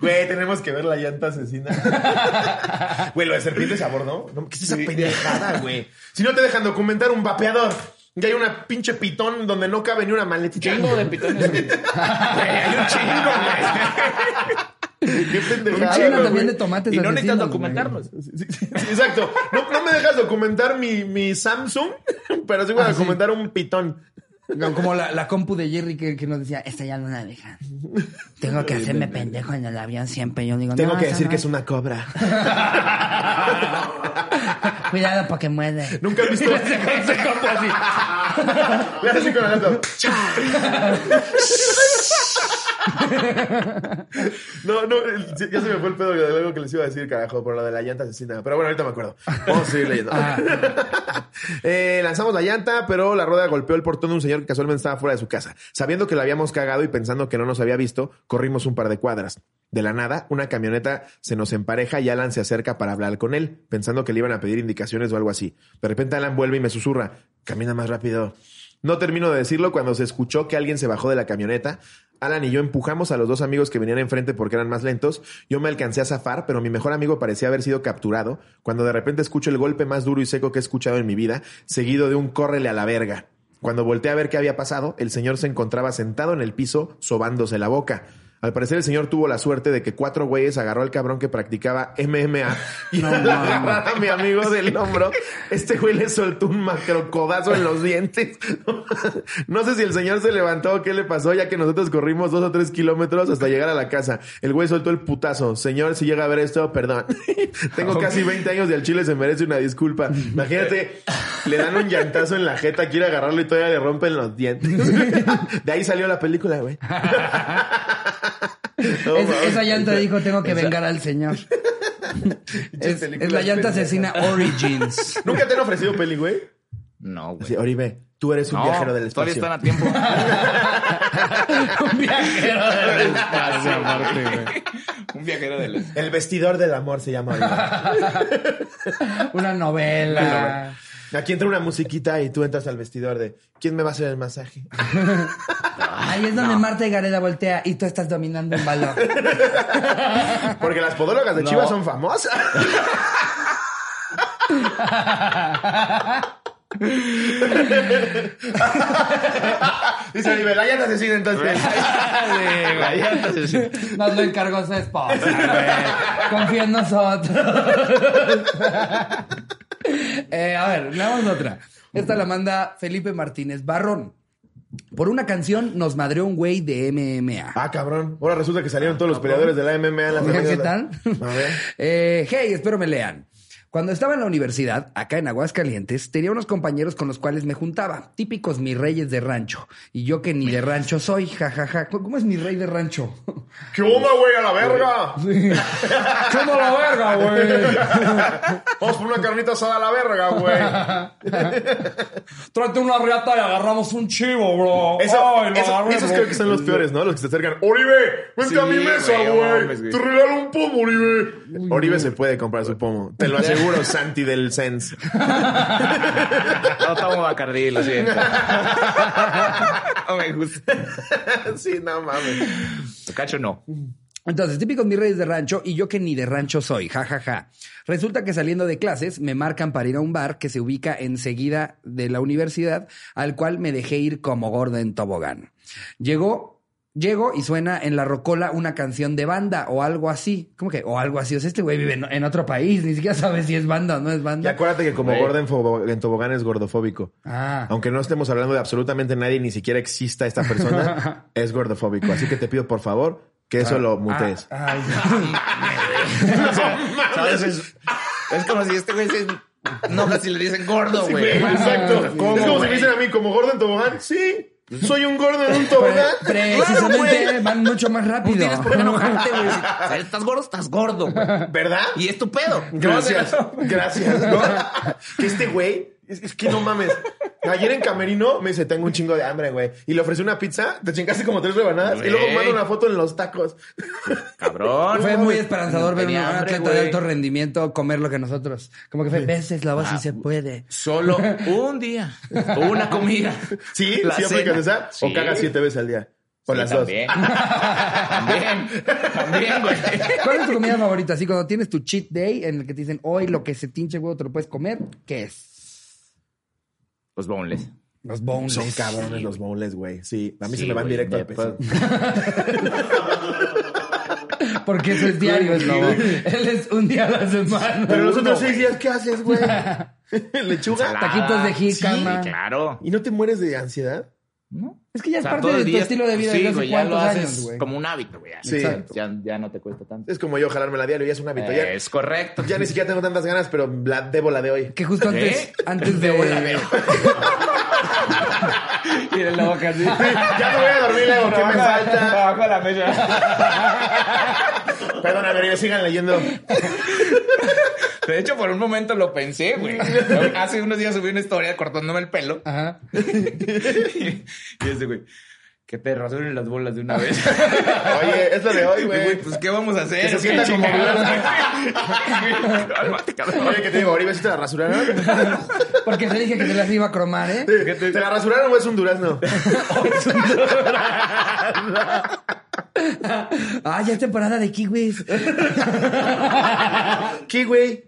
Güey, tenemos que ver la llanta asesina. Güey, lo de serpientes a bordo. No, ¿Qué es esa pendejada, güey? Si no te dejan documentar un vapeador. Y hay una pinche pitón donde no cabe ni una maletita. Chingo de pitones. Güey, hay un chingo, güey. Qué pendejada. Hay una güey. también de tomates Y no necesitas documentarlos. Sí, exacto. No, no me dejas documentar mi, mi Samsung, pero sí voy a Ah, documentar un pitón. güey. Como la, la compu de Jerry que, que nos decía, esta ya no la dejan. Tengo que hacerme pendejo en el avión siempre. Yo digo, Tengo no, que decir no que es una cobra. Cuidado porque muerde. Nunca has visto. Le haces así con la lata. No, no, ya se me fue el pedo de algo que les iba a decir, carajo, por lo de la llanta asesina. Pero bueno, ahorita me acuerdo. Vamos a seguir leyendo. Eh, lanzamos la llanta, pero la rueda golpeó el portón de un señor que casualmente estaba fuera de su casa. Sabiendo que la habíamos cagado y pensando que no nos había visto, corrimos un par de cuadras. De la nada, una camioneta se nos empareja y Alan se acerca para hablar con él, pensando que le iban a pedir indicaciones o algo así. De repente Alan vuelve y me susurra, camina más rápido. No termino de decirlo cuando se escuchó que alguien se bajó de la camioneta. Alan y yo empujamos a los dos amigos que venían enfrente porque eran más lentos. Yo me alcancé a zafar, pero mi mejor amigo parecía haber sido capturado cuando de repente escucho el golpe más duro y seco que he escuchado en mi vida, seguido de un córrele a la verga. Cuando volteé a ver qué había pasado, el señor se encontraba sentado en el piso, sobándose la boca. Al parecer el señor tuvo la suerte de que cuatro güeyes agarró al cabrón que practicaba MMA y No, al agarrar a mi amigo del hombro, este güey le soltó un macrocodazo en los dientes. No sé si el señor se levantó o qué le pasó, ya que nosotros corrimos dos o tres kilómetros hasta llegar a la casa. El güey soltó el putazo. Señor, si llega a ver esto, perdón. Tengo casi 20 años y al chile se merece una disculpa. Imagínate, le dan un llantazo en la jeta, quiere agarrarlo y todavía le rompen los dientes. De ahí salió la película, güey. No, Es- mames. esa llanta dijo, tengo que vengar al señor. es, es la llanta asesina Origins. ¿Nunca te han ofrecido peli, güey? No, güey. Sí, Oribe, tú eres un No, viajero del Todavía espacio. están a tiempo. Un viajero del espacio, aparte, güey. Un viajero del El vestidor del amor se llama Oribe. Una novela. Aquí entra una musiquita y tú entras al vestidor de ¿Quién me va a hacer el masaje? Ahí es donde Marta y Gareda voltea y tú estás dominando un balón. Porque las podólogas de No. Chivas son famosas. Dice Oribe, la llanta asesina entonces. La llanta asesina. Nos lo encargó su esposa. Confía en nosotros. Eh, a ver, leamos otra. Esta la manda Felipe Martínez Barrón. Por una canción nos madreó un güey de MMA. Ah, cabrón. Ahora resulta que salieron todos los peleadores de la MMA. en la ¿Qué tal? A ver. Eh, hey, espero me lean. Cuando estaba en la universidad, acá en Aguascalientes, tenía unos compañeros con los cuales me juntaba, típicos mis reyes de rancho. Y yo que ni de rancho soy, jajaja. ¿Cómo es mi rey de rancho? ¿Qué onda, güey? A la verga. ¡Como la verga, güey! Vamos por una carnita asada a la verga, güey. Tráete una riata y agarramos un chivo, bro. Eso, Ay, eso- agarré, esos bro. creo que son los peores, ¿no? Los que se acercan. Oribe, vente Sí, a mi mesa, güey. Te regalo un pomo, Oribe. Oribe se puede comprar su pomo. Te lo aseguro, Santi del Sense. No tomo Bacardí, lo siento. No me gusta. sí, no mames. Cacho no. Entonces, típicos mis reyes de rancho y yo que ni de rancho soy, jajaja. Resulta que saliendo de clases me marcan para ir a un bar que se ubica enseguida de la universidad, al cual me dejé ir como gordo en tobogán. Llegó, llego y suena en la rocola una canción de banda o algo así. ¿Cómo que? O algo así. O sea, este güey vive en, en otro país, ni siquiera sabe si es banda o no es Y banda. acuérdate que como gordo en, tobogán es gordofóbico. Ah. Aunque no estemos hablando de absolutamente nadie, ni siquiera exista esta persona, es gordofóbico. Así que te pido, por favor, que eso lo mutees. Ah, ay, ¿Sabes? Es, es como si este güey se enoja si le dicen gordo, güey. exacto. ¿Cómo, es como si me dicen a mí, como gordo en tobogán. Sí, soy un gordo en un tobogán. Claro, precisamente van mucho más No rápido. tienes por qué enojarte, güey. Estás gordo, estás gordo, güey. ¿Verdad? Y es tu pedo. Gracias, gracias. ¿no? Que este güey, es, es que no mames. Ayer en Camerino me dice, tengo un chingo de hambre, güey. Y le ofrecí una pizza, te chingaste como tres rebanadas y luego Güey. manda una foto en los tacos. Cabrón. Fue muy esperanzador ver a un atleta de güey. alto rendimiento comer lo que nosotros. Como que fue, veces la voz sí se puede. Solo un día. Una comida. ¿Sí? La ¿Sí aplicas cena. esa? ¿O Sí. cagas siete veces al día? O Sí, las dos. también. también. También, güey. ¿Cuál es tu comida favorita? Así cuando tienes tu cheat day en el que te dicen, hoy lo que se tinche huevo te lo puedes comer, ¿qué es? Los boneless. Los boneless. Son cabrones los bowls, güey. Sí, a mí Sí, se me van güey, directo al peso. Porque eso es diario, es lobo. Él es un día a la semana. Pero los otros seis días, ¿qué haces, güey? ¿Lechuga? Taquitos de Sí, jícama. claro. ¿Y no te mueres de ansiedad? ¿No? Es que ya es O sea, parte de tu estilo de vida sí, desde hace güey, ya lo cuántos haces años, güey. como un hábito, güey. Sí. Ya, ya no te cuesta tanto. Es como yo jalarme la diario, ya es un hábito. Ya, Es correcto. ya ni siquiera tengo tantas ganas, pero la, debo la de hoy. Que justo antes, ¿Eh? antes de... Y el lobo casi. ya no voy a dormir, Leo, ¿qué me falta? Abajo de la mesa. Perdóname, Río, sigan leyendo. De hecho, por un momento lo pensé, güey. Hace unos días subí una historia cortándome el pelo. Ajá. y ese, güey. Que te rasuren las bolas de una vez. Oye, es lo de hoy, güey, pues, ¿qué vamos a hacer? Que se sienta como. Oye, que te digo, Oribe, ¿sí te la rasuraron? Porque te dije que te las iba a cromar, ¿eh? ¿Te la rasuraron o es un durazno? Ah, ya es temporada de kiwis. Kiwi.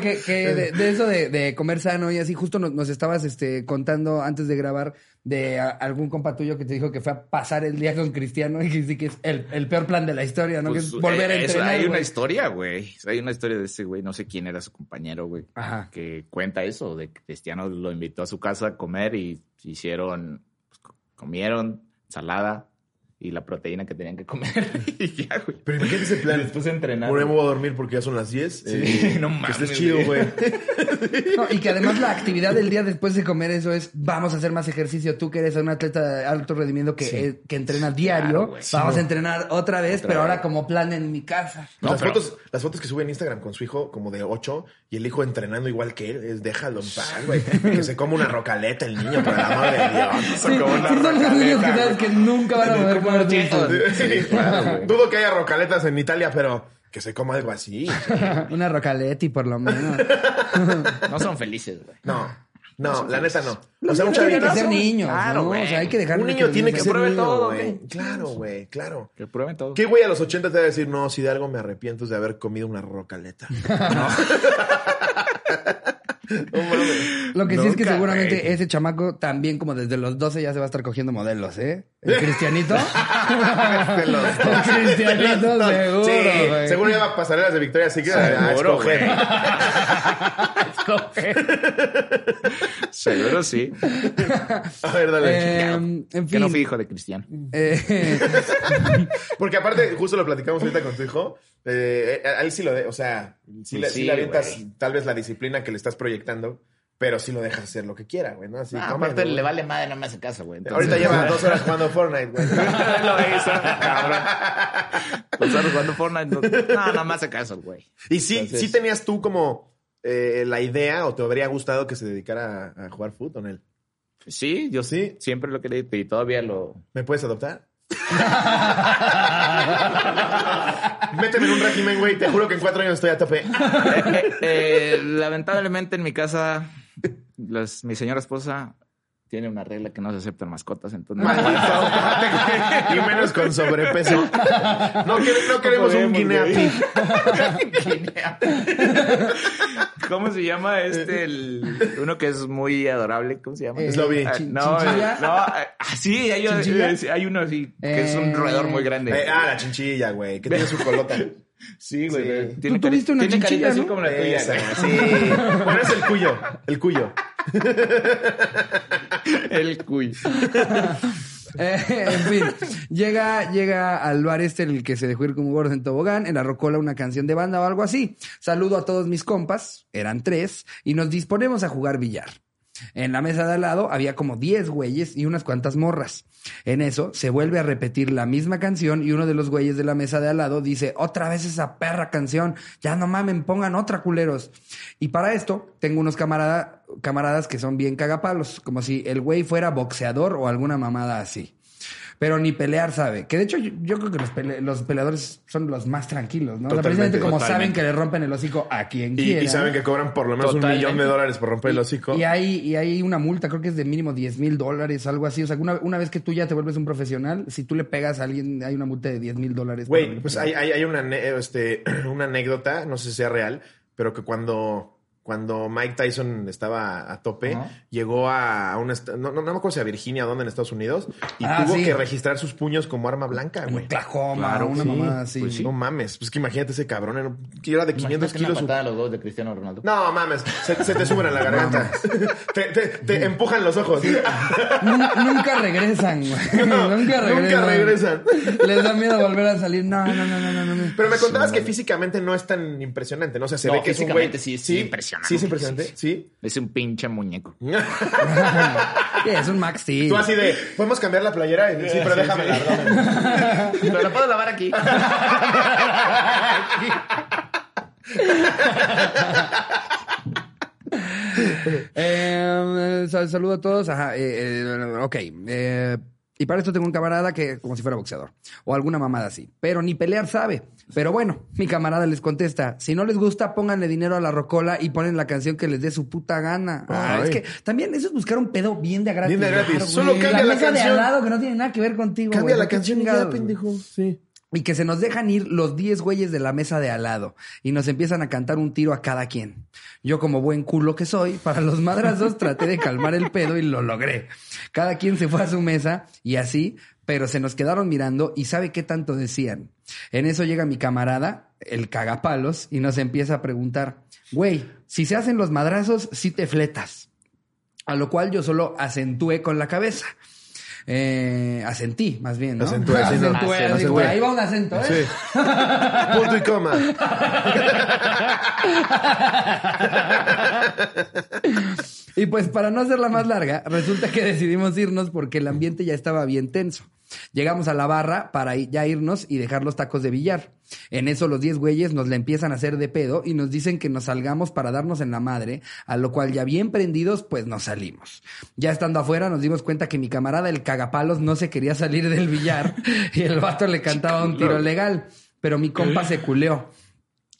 Que que de, de eso de, de comer sano y así, justo nos, nos estabas este, contando antes de grabar de a- algún compa tuyo que te dijo que fue a pasar el día con Cristiano y que es el, el peor plan de la historia, ¿no? Pues, que es volver a eh, eso, entrenar. Hay una historia, güey. Hay una historia de ese güey, no sé quién era su compañero, güey. Ajá. Que cuenta eso, de que Cristiano lo invitó a su casa a comer y hicieron, pues, co- comieron ensalada y la proteína que tenían que comer. y ya, güey. Pero imagínate ese plan. Después de entrenar. Me voy a dormir porque ya son las 10. Sí, no Que mames, estés chido, güey. No, y que además la actividad del día después de comer eso es vamos a hacer más ejercicio. Tú que eres un atleta de alto rendimiento que, eh, que entrena diario, Claro, vamos a entrenar otra vez, Otra pero vez. ahora como plan en mi casa. No, las, pero- fotos, las fotos que sube en Instagram con su hijo como de 8 y el hijo entrenando igual que él, es déjalo en paz, güey. Que se come una rocaleta el niño, por el amor de Dios. Sí, como una sí son los niños que rocaleta, sabes que nunca van a poder comer. Sí, claro. Dudo que haya rocaletas en Italia, pero que se coma algo así. Una rocaletti por lo menos. No son felices, güey. No, no, la neta no. O Los sea, un chavito. que ser niños, Claro, ¿no? güey. O sea, hay que dejar Un niño tiene que Que ser pruebe niño, todo, güey. Claro, güey, claro. Que prueben todo. ¿Qué güey a los 80 te va a decir, no, si de algo me arrepiento es de haber comido una rocaleta? No mames. Lo que sí es que seguramente güey. ese chamaco también como desde los 12 ya se va a estar cogiendo modelos, ¿eh? El cristianito. Los El cristianito seguro, Sí, güey. seguro lleva pasarelas de Victoria Secret a Seguro, Seguro sí. A ver, dale. Eh, en Que fin. no fui hijo de Cristiano. Eh, Porque aparte, justo lo platicamos ahorita con tu hijo. Eh, a él sí lo de, o sea, sí, le, sí Sí, le avientas güey. tal vez la disciplina que le estás proyectando, pero sí lo dejas hacer lo que quiera, güey, ¿no? Así, Ah, aparte le vale madre, no me hace caso, güey. Ahorita lleva dos horas jugando Fortnite, güey. lo hizo, cabrón. Dos horas jugando Fortnite. No, no, no me hace caso, güey. Y sí, Entonces- sí tenías tú como eh, la idea o te habría gustado que se dedicara a, a jugar fútbol, él. Sí, yo Sí. Siempre lo quería y todavía lo... ¿Me puedes adoptar? Méteme en un régimen, güey. Te juro que en cuatro años estoy a tope. Eh, eh, lamentablemente en mi casa, mi señora esposa tiene una regla que no se aceptan mascotas, entonces... y menos con sobrepeso. No, quere- no queremos un guinea. ¿Cómo se llama este? El, uno que es muy adorable. ¿Cómo se llama? Eh, Slobby. Ah, no, eh, no, eh, ah, sí, hay, ¿Chinchilla? hay uno así, que es un Eh, roedor muy grande. Eh, ah, la chinchilla, güey. Que tiene su colota. sí, güey. sí. Tú tuviste una tiene chinchilla, así como la tuya. Esa, sí. Bueno, es el cuyo. El cuyo. El cuy. Eh, en fin, llega, llega al bar este en el que se dejó ir como gordo en tobogán, en la rocola una canción de banda o algo así. Saludo a todos mis compas, eran tres, y nos disponemos a jugar billar. En la mesa de al lado había como 10 güeyes y unas cuantas morras. En eso se vuelve a repetir la misma canción y uno de los güeyes de la mesa de al lado dice, otra vez esa perra canción, ya no mamen, pongan otra culeros. Y para esto tengo unos camarada, camaradas que son bien cagapalos, como si el güey fuera boxeador o alguna mamada así. Pero ni pelear sabe. Que de hecho yo, yo creo que los, pele- los peleadores son los más tranquilos, ¿no? O sea, precisamente como saben que le rompen el hocico a quien Y, quiera. y saben que cobran por lo menos un millón de dólares por romper el hocico. Y hay, y hay una multa, creo que es de mínimo 10 mil dólares, algo así. O sea, una, una vez que tú ya te vuelves un profesional, si tú le pegas a alguien, hay una multa de 10 mil dólares. Güey, pues hay, hay, hay una, este, una anécdota, no sé si sea real, pero que cuando, cuando Mike Tyson estaba a tope, llegó a una... No, no, no me acuerdo si a Virginia o dónde en Estados Unidos, y Ah, tuvo sí. que registrar sus puños como arma blanca, güey. Oklahoma, Claro, una Sí, así. pues no mames. Pues que imagínate ese cabrón, era- que era de 500 Imagínate una kilos. su- a los dos de Cristiano Ronaldo. No mames, se, se te suben a la garganta. te, te- te empujan los ojos. Nun- Nunca regresan, güey. No, nunca regresan. nunca regresan. Les da miedo volver a salir. No, no, no, no, no. no. Pero me contabas que físicamente no es tan impresionante, ¿no? O sea, se No, ve que es un güey... físicamente sí es impresionante. Sí, es impresionante, sí. Es un pinche muñeco. Sí, es un Max Steel. Tú así de, ¿podemos cambiar la playera? Sí, pero déjame la abdomen. Pero la puedo lavar aquí. Eh, sal- saludo a todos. Ajá, eh, eh, ok. Y para esto tengo un camarada que como si fuera boxeador. O alguna mamada así. Pero ni pelear sabe. Pero bueno, mi camarada les contesta. Si no les gusta, pónganle dinero a la rocola y ponen la canción que les dé su puta gana. Ah, es que también eso es buscar un pedo bien de gratis. Bien de gratis. Claro, Solo cambia la mesa de canción. al lado que no tiene nada que ver contigo. Cambia güey. la ¿Qué canción y ya, pendejo. Sí. Y que se nos dejan ir los 10 güeyes de la mesa de al lado y nos empiezan a cantar un tiro a cada quien. Yo como buen culo que soy, para los madrazos traté de calmar el pedo y lo logré. Cada quien se fue a su mesa y así, pero se nos quedaron mirando y sabe qué tanto decían. En eso llega mi camarada, el cagapalos, y nos empieza a preguntar, güey, si se hacen los madrazos, sí te fletas. A lo cual yo solo acentué con la cabeza. Eh, asentí, más bien, ¿no? Acentué. Acentué, ahí va un acento, ¿eh? Sí. Punto y coma. Y pues para no hacerla más larga, resulta que decidimos irnos porque el ambiente ya estaba bien tenso. Llegamos a la barra para ya irnos y dejar los tacos de billar. En eso los 10 güeyes nos la empiezan a hacer de pedo y nos dicen que nos salgamos para darnos en la madre, a lo cual ya bien prendidos pues nos salimos. Ya estando afuera nos dimos cuenta que mi camarada el cagapalos no se quería salir del billar y el vato le cantaba un tiro legal, pero mi compa se culeó.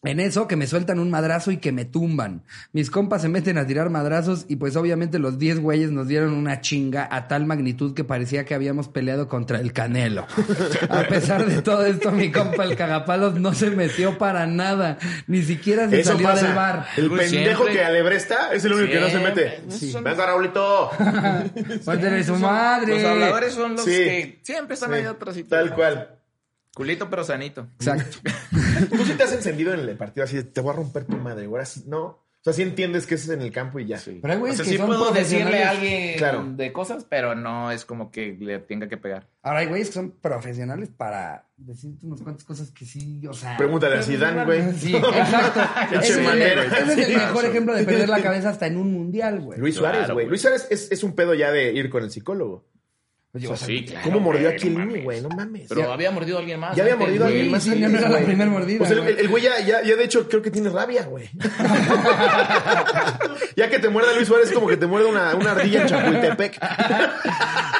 En eso que me sueltan un madrazo y que me tumban. Mis compas se meten a tirar madrazos y pues obviamente los 10 güeyes nos dieron una chinga a tal magnitud que parecía que habíamos peleado contra el Canelo. A pesar de todo esto, mi compa el cagapalos no se metió para nada. Ni siquiera se Eso salió del bar. El Pues pendejo siempre. que alebresta es el único que no se mete. Sí. Venga, Raulito. Cuéntale su madre. Los habladores son los Sí. que siempre están Sí, ahí atrás y Tal cual. Culito pero sanito. Exacto. Tú sí te has encendido en el partido así de, te voy a romper tu madre. Ahora sí, no. O sea, sí entiendes que eso es en el campo y ya. Pero hay O güeyes sea, que sí son puedo decirle profesionales. a alguien Claro. de cosas, pero no es como que le tenga que pegar. Ahora hay güeyes que son profesionales para decirte unas cuantas cosas que sí, o sea. Pregúntale a Zidane, güey. Sí, exacto. Ese es el, manera. ese es el Sí. mejor ejemplo de perder la cabeza hasta en un mundial, güey. Luis Suárez, güey. güey. Luis Suárez es, es un pedo ya de ir con el psicólogo. Oye, O o sea, sea, sí, claro, ¿Cómo mordió niño, mames. güey? No mames. Pero Ya- había mordido a alguien más. Ya había mordido a alguien más. sí, ya no era la güey. primer mordida, O sea, el, güey. ya, ya, ya de hecho creo que tiene rabia, güey. ya que te muerda Luis Suárez es como que te muerde una, una ardilla en Chapultepec.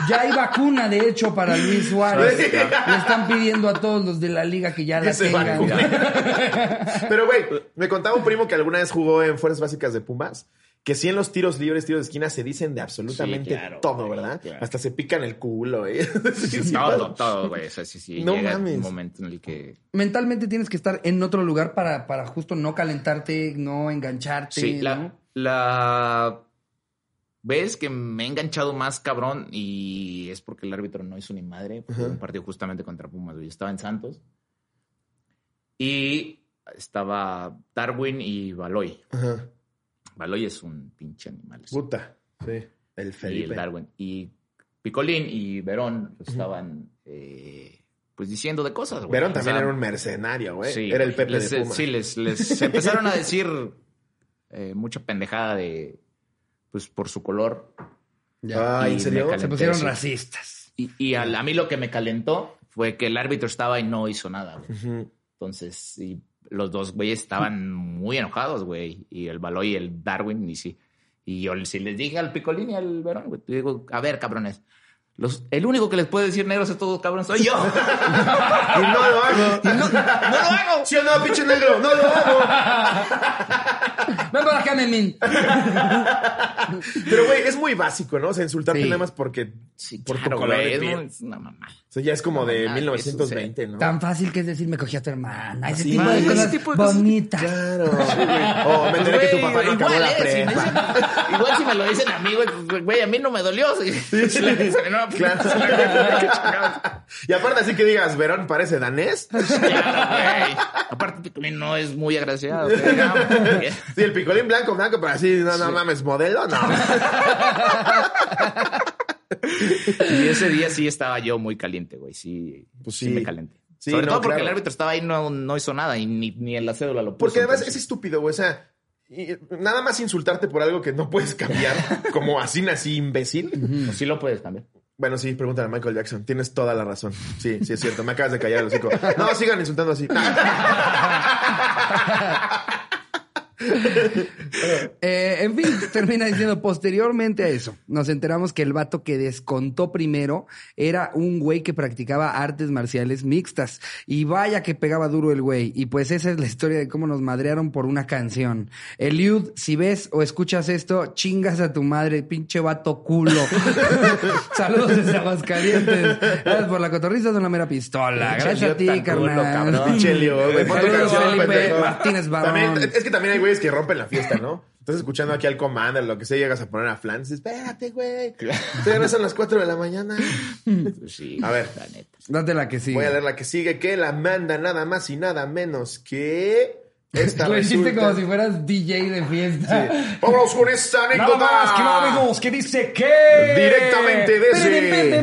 Ya hay vacuna, de hecho, para Luis Suárez. Sí. Le están pidiendo a todos los de la liga que ya la tengan. Pero, güey, me contaba un primo que alguna vez jugó en Fuerzas Básicas de Pumas. Que sí en los tiros libres, tiros de esquina, se dicen de absolutamente Sí, claro, todo, güey, ¿verdad? claro. Hasta se pican el culo, güey. Sí, sí, Todo, todo, güey. O sea, sí, sí. No llega mames. un momento en el que. Mentalmente tienes que estar en otro lugar para, para justo no calentarte, no engancharte. Sí, la, ¿no? la vez que me he enganchado más cabrón y es porque el árbitro no hizo ni madre. Fue un partido justamente contra Pumas. güey. Yo estaba en Santos y estaba Darwin y Baloy. Ajá. Baloy es un pinche animal. Puta. Sí. El y el Felipe. Darwin. Y Picolín y Verón estaban eh, pues diciendo de cosas, güey. Verón O también sea, era un mercenario, güey. sí, era el. Pepe Les- de Pumas. Sí, les, les empezaron a decir eh, mucha pendejada de pues por su color. Ya. Ah, Y ¿en serio? Se pusieron sí. racistas. Y, y a, mí lo que me calentó fue que el árbitro estaba y no hizo nada, güey. Entonces, y los dos güeyes estaban muy enojados, güey. Y el Baloy y el Darwin, y sí. Y yo sí les dije al Picolín y al Verón, güey. Digo, a ver, cabrones. Los, el único que les puede decir negros a todos cabrones soy yo. Y no lo hago. no, no lo hago. ¿Sí o no, pinche negro? No lo hago. Ven para acá, Memín. Pero, güey, es muy básico, ¿no? O sea, insultarte Sí. nada más porque Sí, por tu claro, color güey, de es es una mamá. O sea, ya es como de Ah, 1920, ¿no? Tan fácil que es decir, me cogí a tu hermana. Ese Sí, tipo de ese cosas tipo de cosas. bonitas. Claro. O me enteré que tu papá no acabó igual, la eh, si me prepa. dicen- igual si me lo dicen a mí, güey, pues, güey, a mí no me dolió. Sí, sí, no, pues, Claro. Y aparte así que digas, Verón parece danés. Claro, güey. Aparte, Picolín no es muy agraciado. güey, no, güey. Sí, el picolín blanco, blanco, pero así, no, no mames, modelo, no. Y ese día sí estaba yo muy caliente, güey. Sí, Pues sí. sí. me calenté. Sí, Sobre no, todo porque claro. el árbitro estaba ahí no, no hizo nada y ni, ni en la cédula lo puso. Porque además es estúpido, güey. O sea, y- nada más insultarte por algo que no puedes cambiar, como así nací imbécil. Pues sí lo puedes cambiar. Bueno, sí, pregúntale a Michael Jackson. Tienes toda la razón. Sí, sí es cierto. Me acabas de callar el hocico. No, sigan insultando así. Eh, en fin, termina diciendo, posteriormente a eso, nos enteramos que el vato que descontó primero era un güey que practicaba artes marciales mixtas. Y vaya que pegaba duro el güey. Y pues esa es la historia de cómo nos madrearon por una canción. Eliud, si ves o escuchas esto, chingas a tu madre, pinche vato culo. Saludos desde Aguascalientes. Gracias por la cotorriza de una mera pistola. Gracias a ti, culo, carnal. güey. Saludos, Felipe pendejo. Martínez Barón. También, es que también hay güeyes que rompen la fiesta, ¿no? Estás escuchando aquí al Commander, lo que sea, llegas a poner a Flans. dices, Espérate, güey. No son las 4 de la mañana. Pues sí, A ver. la neta. Date la que sigue. Voy a leer la que sigue, que la manda nada más y nada menos que esta Lo hiciste resulta- como si fueras DJ de fiesta. Vámonos con esta anécdota. Nada más, que no, amigos, que dice que... Directamente desde...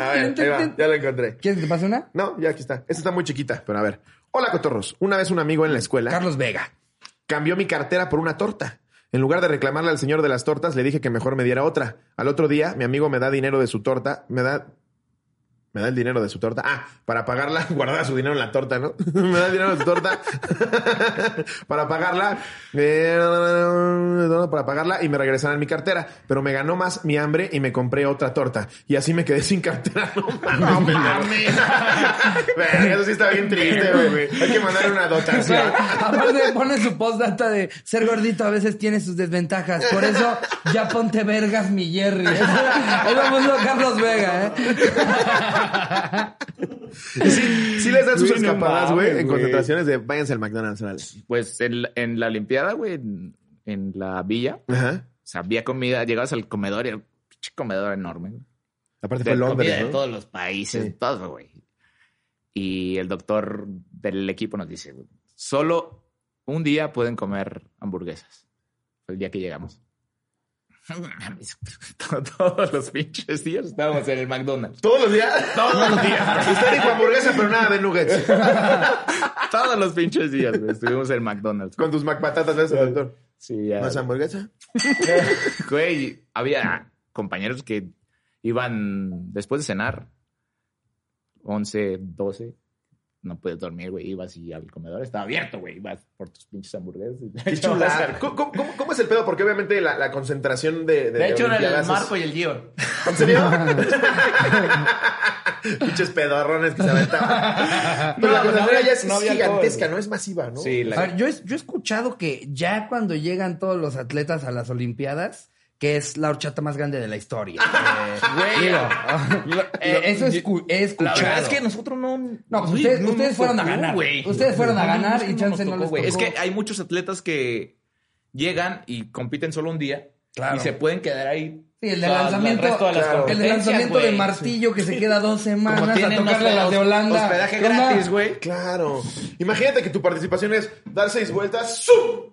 A ver, ahí va, ya la encontré. ¿Quieres que te pase una? No, ya aquí está. Esta está muy chiquita, pero a ver. Hola, cotorros. Una vez un amigo en la escuela Carlos Vega. cambió mi cartera por una torta. En lugar de reclamarle al señor de las tortas, le dije que mejor me diera otra. Al otro día, mi amigo me da dinero de su torta, me da me da el dinero de su torta. Ah, para pagarla, guardaba su dinero en la torta, ¿no? me da el dinero de su torta para pagarla, eh, para pagarla y me regresaron mi cartera. Pero me ganó más mi hambre y me compré otra torta. Y así me quedé sin cartera. No mames. Eso sí está bien triste, güey. Hay que mandar una dotación. Aparte pone su postdata de ser gordito a veces tiene sus desventajas. Por eso ya ponte vergas mi Jerry. Ahí vamos a Carlos Vega, ¿eh? Sí, sí les dan sus escapadas, güey, en concentraciones de váyanse al McDonald's, órale. Pues en, la- en la Olimpiada, güey, en, en la villa, Ajá. o sea, había comida, llegabas al comedor y era un pinche comedor enorme. güey. Aparte De fue Londres, comida de todos los países, Sí. todo, güey. Y el doctor del equipo nos dice, solo un día pueden comer hamburguesas. Fue el día que llegamos. Todos los pinches días estábamos en el McDonald's. ¿Todos los días? Todos los días. Usted dijo hamburguesa, pero nada de nuggets. Todos los pinches días, güey. Estuvimos en el McDonald's. Con tus McPatatas, ¿ves, doctor? Sí, ya. ¿No es hamburguesa? Güey, había compañeros que iban después de cenar, 11, 12, no puedes dormir, güey. Ibas y al comedor estaba abierto, güey. Ibas por tus pinches hamburguesas. Qué chulada. ¿Cómo, cómo- cómo es el pedo? Porque obviamente la, la concentración de. De, De hecho, era el Marco y el Gio. ¿En serio? Pinches pedorrones que se aventaban. Pero No, la concentración ya es no gigantesca, todo. ¿no? Es masiva, ¿no? Sí, A la... ver, yo, he- yo he escuchado que ya cuando llegan todos los atletas a las Olimpiadas, que es la horchata más grande de la historia. Eh, Güey, digo, eh, eso es escu- he La escuchado. verdad es que nosotros no... No, pues ustedes, no ustedes nos fueron a ganar. güey. Ustedes fueron a No, ganar y no chance no les tocó, güey. Es que hay muchos atletas que llegan y compiten solo un día Claro. y se pueden quedar ahí. Sí, el de lanzamiento, de claro. el de lanzamiento de martillo que se queda dos semanas a tocarle las de Holanda. hospedaje gratis, güey. Claro. Imagínate que tu participación es dar seis vueltas. ¡Zum!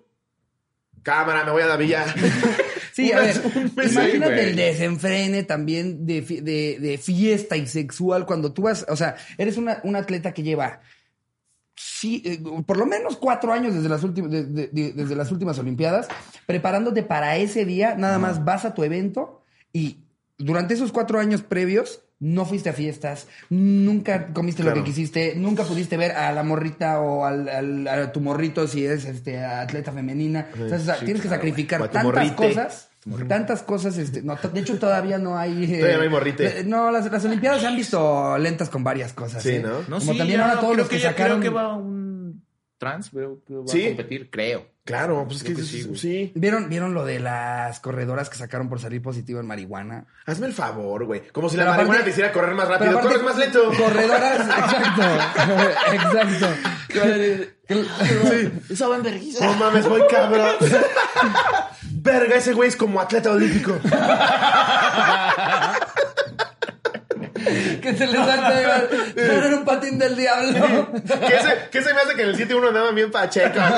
Cámara, me voy a la villa. Sí, a ver, imagínate el desenfrene también de, de, de fiesta y sexual cuando tú vas, o sea, eres una, un atleta que lleva sí, eh, por lo menos cuatro años desde las, últimas, de- de- de- desde las últimas Olimpiadas, preparándote para ese día, nada más vas a tu evento y durante esos cuatro años previos no fuiste a fiestas, nunca comiste lo que quisiste, nunca pudiste ver a la morrita o al, al- a tu morrito si es este, atleta femenina. O sea, tienes que sacrificar tantas morrite. cosas. Tantas cosas, este, no, de hecho todavía no hay... eh, Todavía no hay morrite. eh, No, las, las Olimpiadas se han visto lentas con varias cosas. Sí, ¿eh? ¿no? No, Como sí, también ya, ahora todos creo los que, sacaron... Creo que va un trans, creo que va Sí. a competir, creo. Claro, pues es que, que sí, sí, sí. ¿Vieron, ¿Vieron lo de las corredoras que sacaron por salir positivo en marihuana? Hazme el favor, güey. Como si Pero la marihuana te hiciera correr más rápido. aparte, Corres más lento. Corredoras, exacto. exacto. Esa va en vergüenza. No mames, voy cabrón. Verga, ese güey es como atleta olímpico. Que se les da en un patín del diablo. ¿Qué se, qué se me hace que en el 7-1 andaban bien pacheco?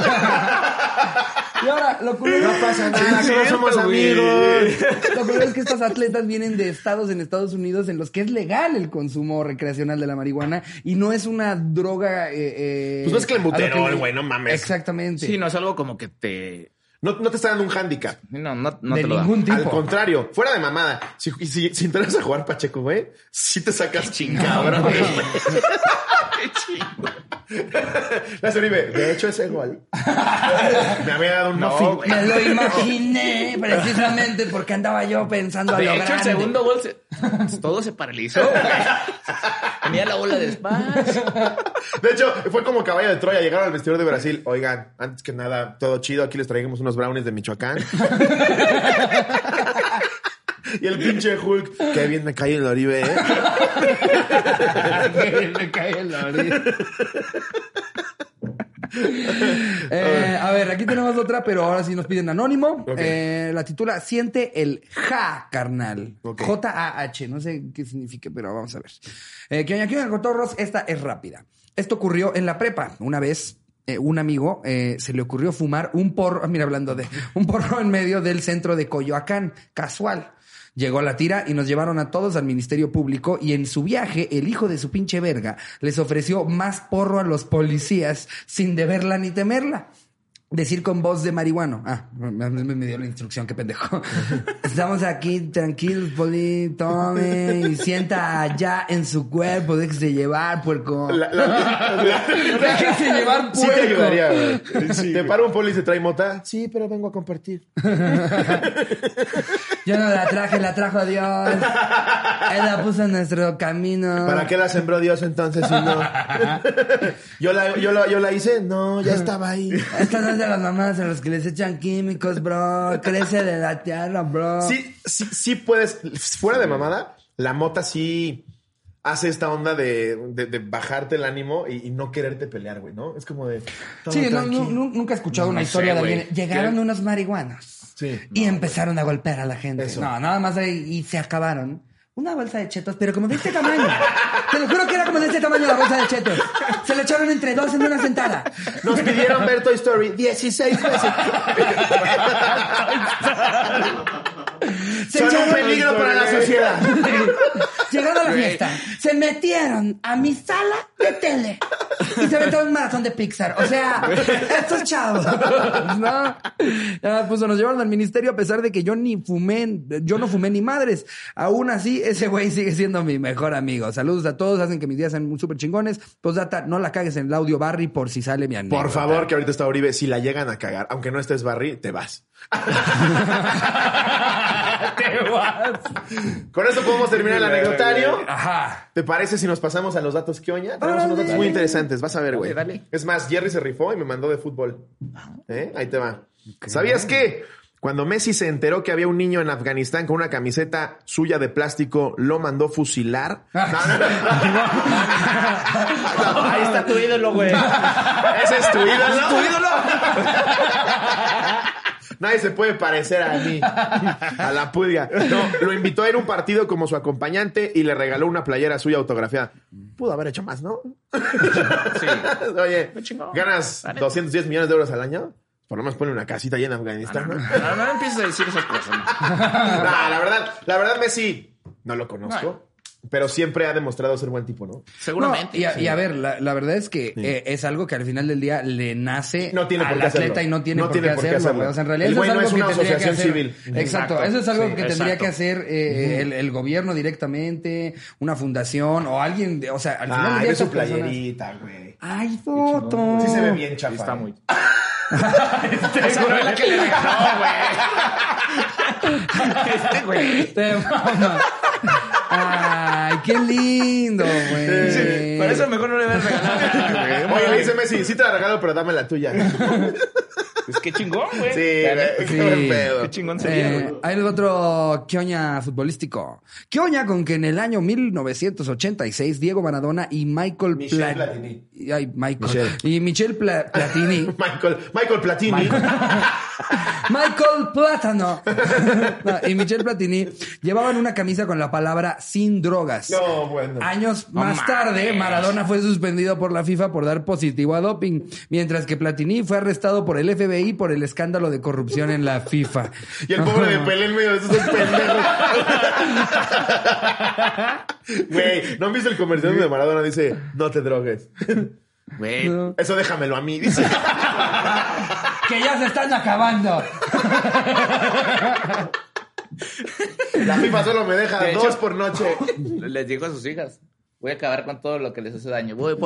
Y ahora, lo curioso, No pasa nada, Sí, que no es somos amigos. lo curioso es que estos atletas vienen de estados en Estados Unidos en los que es legal el consumo recreacional de la marihuana y no es una droga. Eh, eh, Pues no es clenbuterol, güey, no mames. Exactamente. Sí, no es algo como que te. No, no te está dando un handicap. No, no, no de te lo da. ningún tipo. Al contrario, fuera de mamada. Si, si, si entras a jugar Pacheco, güey, sí te sacas chingado. La Uribe, de hecho ese gol me había dado un No, güey. Me lo imaginé precisamente porque andaba yo pensando a De lo hecho, el grande. segundo gol, se- todo se paralizó. güey. Tenía la bola de espacio. De hecho, fue como caballo de Troya. Llegaron al vestidor de Brasil. Oigan, antes que nada, todo chido. Aquí les traigamos unos brownies de Michoacán. y el pinche Hulk. Qué bien me cae el Oribe, ¿eh? Me cae en la orilla. Eh, a ver, aquí tenemos otra, pero ahora sí nos piden anónimo. Eh, la titula Siente el Ja, carnal. J-A-H. No sé qué significa, pero vamos a ver. Eh, que aquí en Cotorros, esta es rápida. Esto ocurrió en la prepa. Una vez, eh, un amigo eh, se le ocurrió fumar un porro, mira, hablando de un porro en medio del centro de Coyoacán, casual. Llegó la tira y nos llevaron a todos al Ministerio Público y en su viaje el hijo de su pinche verga les ofreció más porro a los policías sin deberla ni temerla. Decir con voz de marihuano. Ah, me, dio la instrucción, qué pendejo. Estamos aquí tranquilos, poli, tome y sienta allá en su cuerpo, déjese llevar, puerco. La- la- la- Déjese llevar, Sí te puerco. ayudaría, güey. te para un poli y se trae mota. Sí, pero vengo a compartir. Yo no la traje, la trajo Dios. Él la puso en nuestro camino. ¿Para qué la sembró Dios entonces si no? yo, la, yo, la, yo la hice. No, ya estaba ahí. Estas son de las mamás a los que les echan químicos, bro. Crece de la tierra, bro. Sí, sí, sí puedes. Fuera de mamada, la mota sí hace esta onda de, de- de bajarte el ánimo y, y no quererte pelear, güey, ¿no? Es como de. Sí, no, no, nu- nunca he escuchado No una sé, historia de güey. alguien. Llegaron unos marihuanos. Sí. Y empezaron a golpear a la gente. Eso. No, nada más ahí y se acabaron. Una bolsa de chetos, pero como de este tamaño. Te lo juro que era como de este tamaño la bolsa de chetos. Se le echaron entre dos en una sentada. Nos pidieron ver Toy Story 16 veces. Se Son un peligro para la sociedad. Llegaron a la fiesta, se metieron a mi sala de tele y se aventaron un maratón de Pixar. O sea, estos chavos. ¿no? Ya, pues nos llevaron al ministerio a pesar de que yo ni fumé, yo no fumé ni madres. Aún así, ese güey sigue siendo mi mejor amigo. Saludos a todos, hacen que mis días sean súper chingones. Postdata, no la cagues en el audio Barry por si sale mi anécdota. Por favor, que ahorita está Oribe. Si la llegan a cagar, aunque no estés Barry, te vas. Te vas. Con eso podemos terminar el anecdotario. Ajá. ¿Te parece si nos pasamos a los datos que oña? Tenemos unos datos muy interesantes, vas a ver, güey. Dale, dale. Es más, Jerry se rifó y me mandó de fútbol. ¿Eh? Ahí te va. ¿Sabías que cuando Messi se enteró que había un niño en Afganistán con una camiseta suya de plástico, lo mandó fusilar? Ahí está tu ídolo, güey. Ese es tu ídolo. tu ídolo. Nadie se puede parecer a mí, a la pulga. No, lo invitó a ir a un partido como su acompañante y le regaló una playera suya autografiada. Pudo haber hecho más, ¿no? Sí. Oye, ganas Dale. 210 millones de euros al año. Por lo menos pone una casita allá en Afganistán, ¿no? No, no empieces a decir esas cosas. la verdad, la verdad, Messi, no lo conozco. Pero siempre ha demostrado ser buen tipo, ¿no? Seguramente. No, y, a, sí. y a ver, la, la verdad es que eh, es algo que al final del día le nace No tiene al atleta hacerlo. y no tiene, No por, tiene qué por qué hacerlo. hacerlo. güey. O sea, en realidad El eso güey es no algo es una tendría que asociación hacer. civil. Exacto, Exacto. eso es algo Sí, que tendría exacto. que hacer eh, el, el gobierno directamente, una fundación o alguien, de- o sea, al final del Ay, día ve su playerita, güey. Ay, foto. Sí se ve bien chafa. Está eh. muy. Esa no es la que le regaló, güey. Este güey. Te mama. Ay, qué lindo, güey. Sí, por eso mejor no le voy a regalar nada, güey. Oye, le dice Messi, sí te la regalo, pero dame la tuya. Es que chingón, güey. Sí, güey, Sí. qué. Qué chingón sería, Eh, hay otro quioña futbolístico. Quioña con que en el año 1986 Diego Maradona y Michael Michel Pla- Platini. Ay, Michael. Michel. Y Michel Pla- Platini. Michael, Michael Platini. Michael Plátano. No, y Michel Platini llevaban una camisa con la palabra sin drogas. No, bueno. Años No más mames. tarde, Maradona fue suspendido por la FIFA por dar positivo a doping, mientras que Platini fue arrestado por el FBI por el escándalo de corrupción en la FIFA. Y el pobre de Pelé en medio de esos pendejos. Güey, ¿no han visto el comercial donde Maradona dice, no te drogues? Güey. No. Eso déjamelo a mí, dice. Que ya se están acabando. La FIFA solo me deja De dos hecho- por noche. Les dijo a sus hijas, voy a acabar con todo lo que les hace daño. Voy,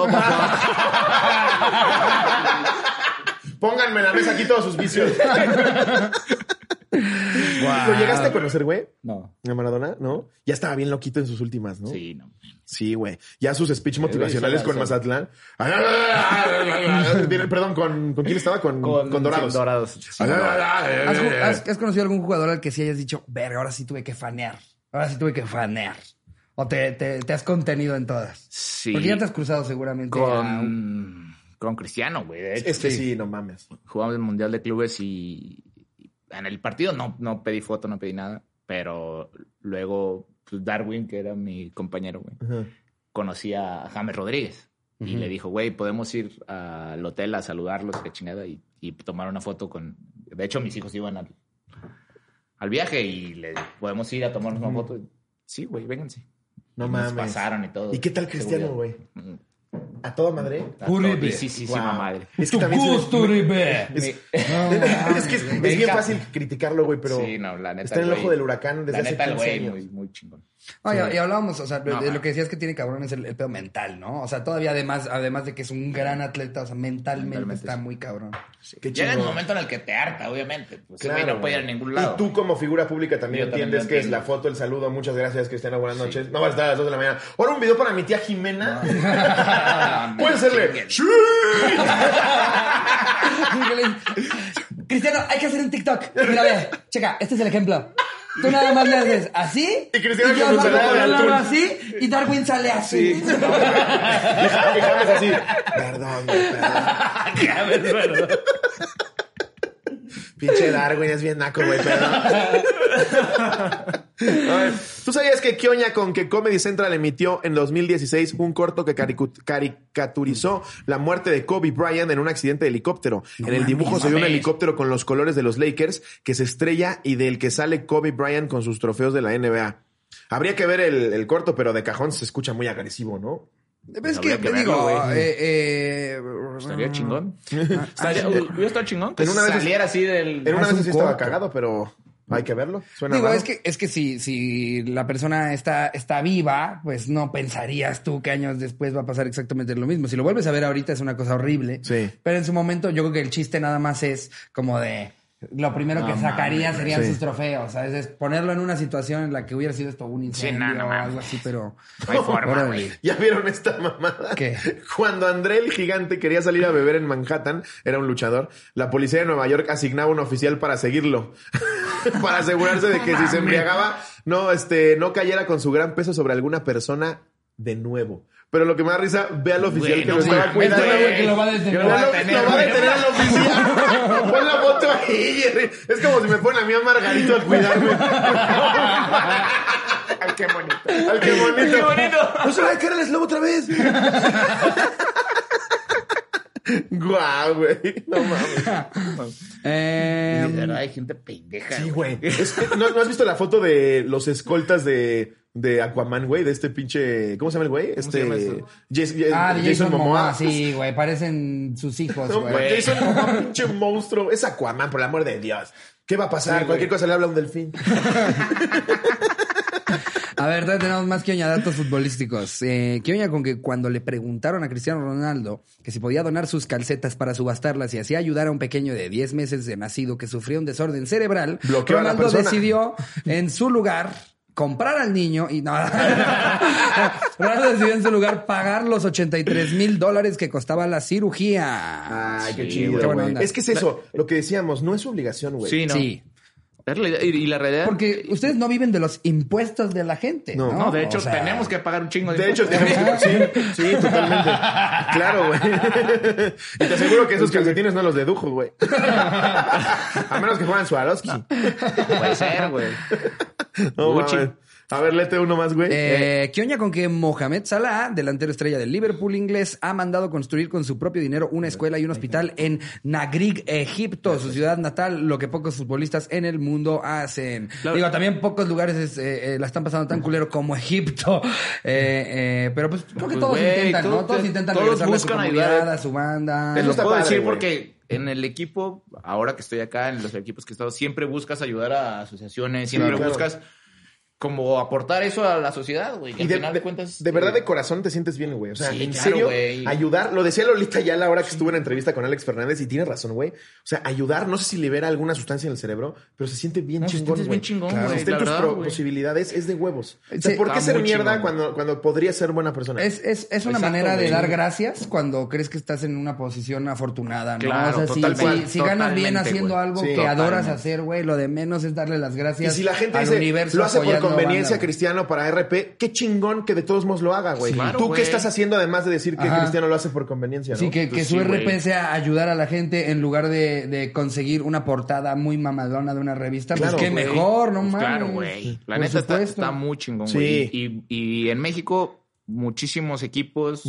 Pónganme en la mesa aquí todos sus vicios. ¿Lo llegaste a conocer, güey? No. A Maradona, ¿no? Ya estaba bien loquito en sus últimas, ¿no? Sí, no. Sí, güey. Ya sus speech motivacionales con Mazatlán. Perdón, ¿con, ¿con quién estaba? Con, con, Dorados. sí, Dorados. Sí, ¿Has, has- has conocido algún jugador al que sí hayas dicho, verga, ahora sí tuve que fanear? Ahora sí tuve que fanear. ¿O te, te- te has contenido en todas? Sí. Porque ya te has cruzado seguramente. a un- Con, con Cristiano, güey. De hecho, Este sí, no mames. jugamos el Mundial de Clubes y en el partido no, no pedí foto, no pedí nada. Pero luego pues, Darwin, que era mi compañero, güey, Ajá. conocí a James Rodríguez. Y Ujú. le dijo, güey, podemos ir al hotel a saludarlos, qué chingada, y, y tomar una foto con... De hecho, mis hijos iban al, al viaje y le podemos ir a tomarnos una foto. Sí, güey, vénganse. No Y nos mames. pasaron y todo. ¿Y qué tal Cristiano, güey? ¿A toda madre? Uribe. Sí, sí, sí, Wow. madre. Es que ¡Tu también gusto, Uribe! Es, es que es, es bien fácil criticarlo, güey, pero Sí, no, la neta, está en el ojo del huracán desde La hace neta, el 15 güey, años. muy, muy chingón. Oye, y hablábamos, o sea, No, de lo que decías que tiene cabrón es el, el pedo mental, ¿no? O sea, todavía además, además de que es un gran atleta, o sea, mentalmente, Mentalmente, está sí. muy cabrón. Qué Llega el momento en el que te harta, obviamente. Pues Claro, güey no puede ir a ningún lado. Y tú como figura pública también Yo entiendes que es la foto, el saludo. Muchas gracias, Cristiano. Buenas noches. No va a estar a las 2 de la mañana. Ahora un video para mi tía Jimena. Puede serle. ¡Sí! Cristiano, hay que hacer un TikTok. Mira, ve, checa, este es el ejemplo. Tú nada más le haces así. Y Cristiano yo con su atún. así. Y Darwin sale así. Y Ja- y James así. Perdón, güey, perdón. Pinche Darwin es bien naco, güey, perdón. A ver, ¿Tú sabías que Kioña con que Comedy Central emitió en 2016 un corto que caricaturizó la muerte de Kobe Bryant en un accidente de helicóptero? en el dibujo se ve un helicóptero con los colores de los Lakers que se estrella y del que sale Kobe Bryant con sus trofeos de la NBA. Habría que ver el, el corto, pero de cajón se escucha muy agresivo, ¿no? Es que, habría que digo, verlo, güey. eh, eh, Estaría chingón. Ah, Estaría, hubiera estado chingón que En una vez- saliera así del... En una es vez un sí estaba cagado, pero hay que verlo. Suena Digo, raro. es que, es que si, si la persona está, está viva, pues no pensarías tú que años después va a pasar exactamente lo mismo. Si lo vuelves a ver ahorita es una cosa horrible. Sí. Pero en su momento yo creo que el chiste nada más es como de... Lo primero No que sacaría mames, serían sí. sus trofeos, ¿sabes? Es ponerlo en una situación en la que hubiera sido esto un incendio no, no o algo así, pero... No hay forma. ¿Ya vieron esta mamada? ¿Qué? Cuando André el gigante quería salir a beber en Manhattan, era un luchador, la policía de Nueva York asignaba un oficial para seguirlo. para asegurarse de que si se embriagaba, no, este, no cayera con su gran peso sobre alguna persona de nuevo. Pero lo que me da risa, ve al oficial Güey, que no lo estaba cuidando. güey, güey. que lo va a detener. Que Lo va a detener, lo va a güey. detener el oficial. Pon la foto ahí, Jerry. Es como si me ponen a mí a Margarito a cuidarme. Ay, qué bonito. Ay, qué bonito. Qué bonito. No se va a caer el eslobo otra vez. Guau, güey. No mames. Eh, De verdad, hay gente pendeja. Sí, güey. Es que, ¿no, no has visto la foto de los escoltas de, de Aquaman, güey? De este pinche. ¿Cómo se llama el güey? Este. se llama eso? Jas- Jas- ah, de Jason, Momoa, sí, güey. Parecen sus hijos, No, güey. güey, Jason Momoa, pinche monstruo. Es Aquaman, por el amor de Dios. ¿Qué va a pasar? Sí, Cualquier cosa le habla a un delfín. A ver, todavía tenemos más que datos futbolísticos. Eh, Kioña con que cuando le preguntaron a Cristiano Ronaldo que si podía donar sus calcetas para subastarlas y así ayudar a un pequeño de 10 meses de nacido que sufría un desorden cerebral, Bloqueó a la Ronaldo decidió en su lugar comprar al niño y no, Ronaldo decidió en su lugar pagar los 83 mil dólares que costaba la cirugía. Ay, qué Sí, chido, qué buena güey. onda. Es que es eso, lo que decíamos, no es su obligación, güey. Sí, no. Sí. Es la idea- Y, y la realidad. Porque ustedes no viven de los impuestos de la gente. No. No, No, de hecho, O sea, tenemos que pagar un chingo de De hecho, impuestos. tenemos que- sí, sí, totalmente. Claro, güey. Y te aseguro que esos calcetines no los dedujo, güey. A menos que juegan Swarovski. Puede ser, güey. No, Gucci. mames. A ver, léete uno más, güey. Eh, ¿Qué oña con que Mohamed Salah, delantero estrella del Liverpool inglés, ha mandado construir con su propio dinero una escuela y un hospital en Nagrig, Egipto, su ciudad natal, lo que pocos futbolistas en el mundo hacen? Claro. Digo, también pocos lugares es, eh, eh, la están pasando tan culero como Egipto. Eh, eh, pero pues creo que Pues, todos intentan, ¿no? todos- intentan todos regresarle a su buscan comunidad, ayudar. a su banda. Te lo puedo padre, decir porque en el equipo, ahora que estoy acá, en los equipos que he estado, siempre buscas ayudar a asociaciones, siempre Claro. buscas como aportar eso a la sociedad, güey. Y, Y al de, final de- cuentas. de verdad, eh, de corazón te sientes bien, güey. O sea, Sí, en claro, serio, güey. ayudar. Lo decía Lolita ya a la hora que estuvo en la entrevista con Alex Fernández y tiene razón, güey. O sea, ayudar, no sé si libera alguna sustancia en el cerebro, pero se siente bien No, se chingón, sientes güey. bien chingón, Claro. en tus verdad, posibilidades, es de huevos. O sea, Sí. ¿por qué ser mierda chingón. cuando, cuando podría ser buena persona? Es, es, es una Exacto, manera de dar gracias cuando crees que estás en una posición afortunada, ¿no? Claro, o sea, si, total- si- si ganas bien haciendo algo Sí, que adoras hacer, güey, lo de menos es darle las Y gracias si la gente al universo conveniencia cristiano para RP, qué chingón que de todos modos lo haga, güey. Sí, claro, ¿Tú güey. qué estás haciendo además de decir que Ajá. cristiano lo hace por conveniencia, no? Sí, que, que Pues su sí, RP güey. sea ayudar a la gente en lugar de, de conseguir una portada muy mamadona de una revista. Claro, pues qué güey. mejor, no Pues mames. Claro, güey. La Por neta está, supuesto. está muy chingón, Sí. güey. Y, y en México, muchísimos equipos